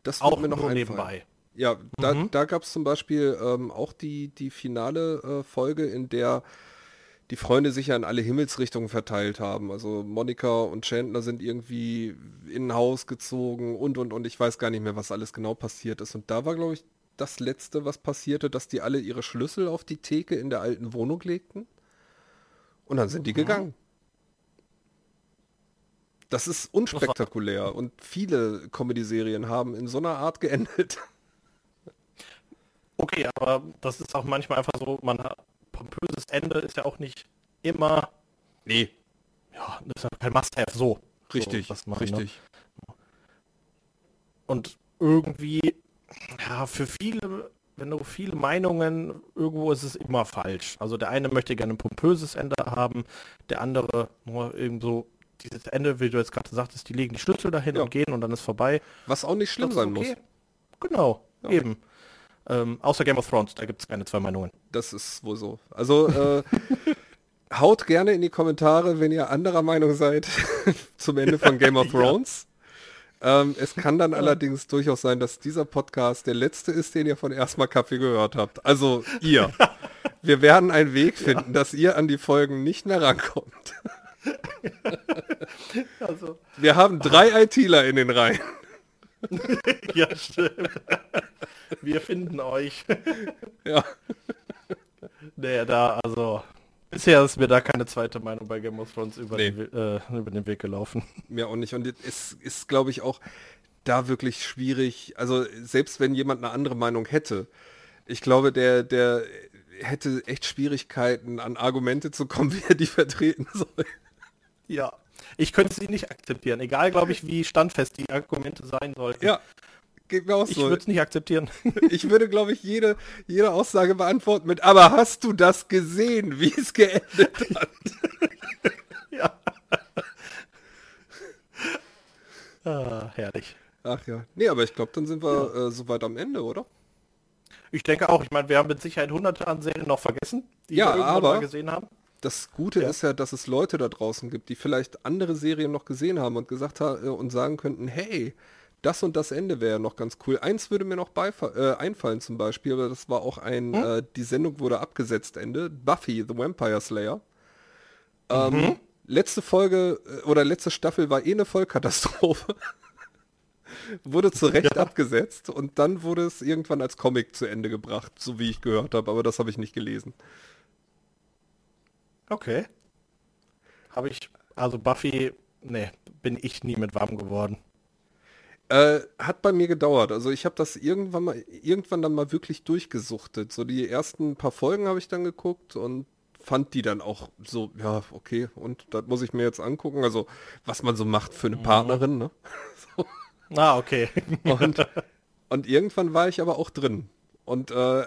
Das auch mir noch nur nebenbei. Ja, da, mhm. da gab es zum Beispiel ähm, auch die, die finale äh, Folge, in der die Freunde sich ja in alle Himmelsrichtungen verteilt haben. Also Monika und Chandler sind irgendwie in ein Haus gezogen und und und ich weiß gar nicht mehr, was alles genau passiert ist. Und da war, glaube ich, das Letzte, was passierte, dass die alle ihre Schlüssel auf die Theke in der alten Wohnung legten. Und dann sind die mhm. gegangen. Das ist unspektakulär und viele Comedy-Serien haben in so einer Art geendet. Okay, aber das ist auch manchmal einfach so, man hat pompöses Ende ist ja auch nicht immer. Nee. Ja, das ist ja kein Must-Have so. Richtig, so, man, richtig. Ne? Und irgendwie, ja, für viele, wenn du viele Meinungen, irgendwo ist es immer falsch. Also der eine möchte gerne ein pompöses Ende haben, der andere nur irgendwo dieses Ende, wie du jetzt gerade sagtest, die legen die Schlüssel dahin ja. und gehen und dann ist vorbei. Was auch nicht schlimm sein okay. muss. Genau, ja. eben. Ähm, außer Game of Thrones, da gibt es keine zwei Meinungen. Das ist wohl so. Also äh, haut gerne in die Kommentare, wenn ihr anderer Meinung seid zum Ende von Game of Thrones. ja. ähm, es kann dann allerdings durchaus sein, dass dieser Podcast der letzte ist, den ihr von erstmal Kaffee gehört habt. Also ihr. Wir werden einen Weg finden, dass ihr an die Folgen nicht mehr rankommt. also. Wir haben drei ITler in den Reihen. ja, stimmt. Wir finden euch. ja. Nee, da, also. Bisher ist mir da keine zweite Meinung bei Game of Thrones über, nee. den, äh, über den Weg gelaufen. Mir auch nicht. Und es ist, glaube ich, auch da wirklich schwierig. Also, selbst wenn jemand eine andere Meinung hätte, ich glaube, der, der hätte echt Schwierigkeiten, an Argumente zu kommen, wie er die vertreten soll. Ja, ich könnte sie nicht akzeptieren, egal, glaube ich, wie standfest die Argumente sein sollten. Ja, geht mir auch so. Ich würde es nicht akzeptieren. Ich würde, glaube ich, jede, jede Aussage beantworten mit, aber hast du das gesehen, wie es geendet hat? ja. Ah, herrlich. Ach ja. Nee, aber ich glaube, dann sind wir ja. äh, soweit am Ende, oder? Ich denke auch. Ich meine, wir haben mit Sicherheit hunderte an Serien noch vergessen, die ja, wir aber, mal gesehen haben das Gute ja. ist ja, dass es Leute da draußen gibt, die vielleicht andere Serien noch gesehen haben und gesagt haben äh, und sagen könnten, hey, das und das Ende wäre noch ganz cool. Eins würde mir noch äh, einfallen zum Beispiel, aber das war auch ein, hm? äh, die Sendung wurde abgesetzt Ende, Buffy, The Vampire Slayer. Ähm, mhm. Letzte Folge äh, oder letzte Staffel war eh eine Vollkatastrophe. wurde zu Recht ja. abgesetzt und dann wurde es irgendwann als Comic zu Ende gebracht, so wie ich gehört habe, aber das habe ich nicht gelesen. Okay. Habe ich, also Buffy, ne, bin ich nie mit warm geworden. Äh, hat bei mir gedauert. Also ich habe das irgendwann mal, irgendwann dann mal wirklich durchgesuchtet. So die ersten paar Folgen habe ich dann geguckt und fand die dann auch so, ja, okay, und das muss ich mir jetzt angucken. Also was man so macht für eine mhm. Partnerin, ne? so. Ah, okay. und, und irgendwann war ich aber auch drin. Und äh,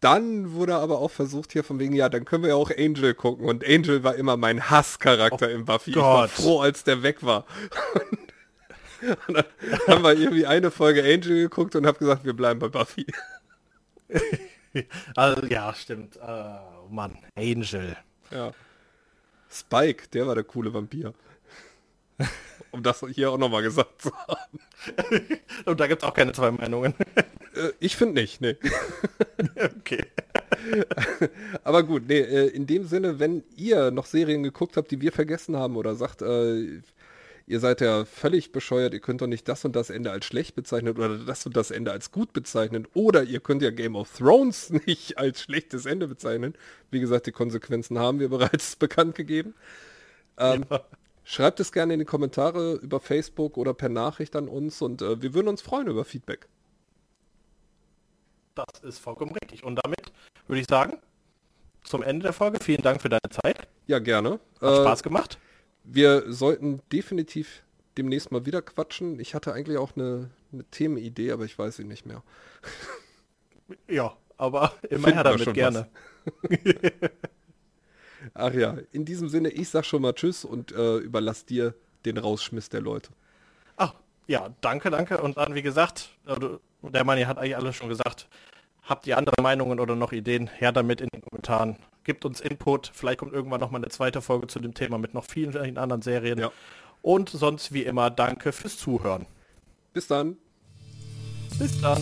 dann wurde aber auch versucht hier von wegen, ja, dann können wir ja auch Angel gucken. Und Angel war immer mein Hasscharakter oh im Buffy. Gott. Ich war froh, als der weg war. Und, dann haben wir irgendwie eine Folge Angel geguckt und habe gesagt, wir bleiben bei Buffy. also, ja, stimmt. Oh Mann, Angel. Ja. Spike, der war der coole Vampir. um das hier auch nochmal gesagt zu haben. Und da gibt es auch keine zwei Meinungen. Äh, ich finde nicht, nee. okay. Aber gut, nee, äh, in dem Sinne, wenn ihr noch Serien geguckt habt, die wir vergessen haben oder sagt, äh, ihr seid ja völlig bescheuert, ihr könnt doch nicht das und das Ende als schlecht bezeichnen oder das und das Ende als gut bezeichnen oder ihr könnt ja Game of Thrones nicht als schlechtes Ende bezeichnen. Wie gesagt, die Konsequenzen haben wir bereits bekannt gegeben. Ähm, ja. Schreibt es gerne in die Kommentare über Facebook oder per Nachricht an uns und äh, wir würden uns freuen über Feedback. Das ist vollkommen richtig. Und damit würde ich sagen, zum Ende der Folge. Vielen Dank für deine Zeit. Ja, gerne. Hat äh, Spaß gemacht. Wir sollten definitiv demnächst mal wieder quatschen. Ich hatte eigentlich auch eine, eine Themenidee, aber ich weiß sie nicht mehr. Ja, aber immer her damit gerne. Ach ja, in diesem Sinne, ich sag schon mal Tschüss und äh, überlass dir den Rausschmiss der Leute. Ach, ja, danke, danke. Und dann, wie gesagt, der Mann hat eigentlich alles schon gesagt. Habt ihr andere Meinungen oder noch Ideen? Her damit in den Kommentaren. Gibt uns Input. Vielleicht kommt irgendwann noch mal eine zweite Folge zu dem Thema mit noch vielen anderen Serien. Ja. Und sonst wie immer, danke fürs Zuhören. Bis dann. Bis dann.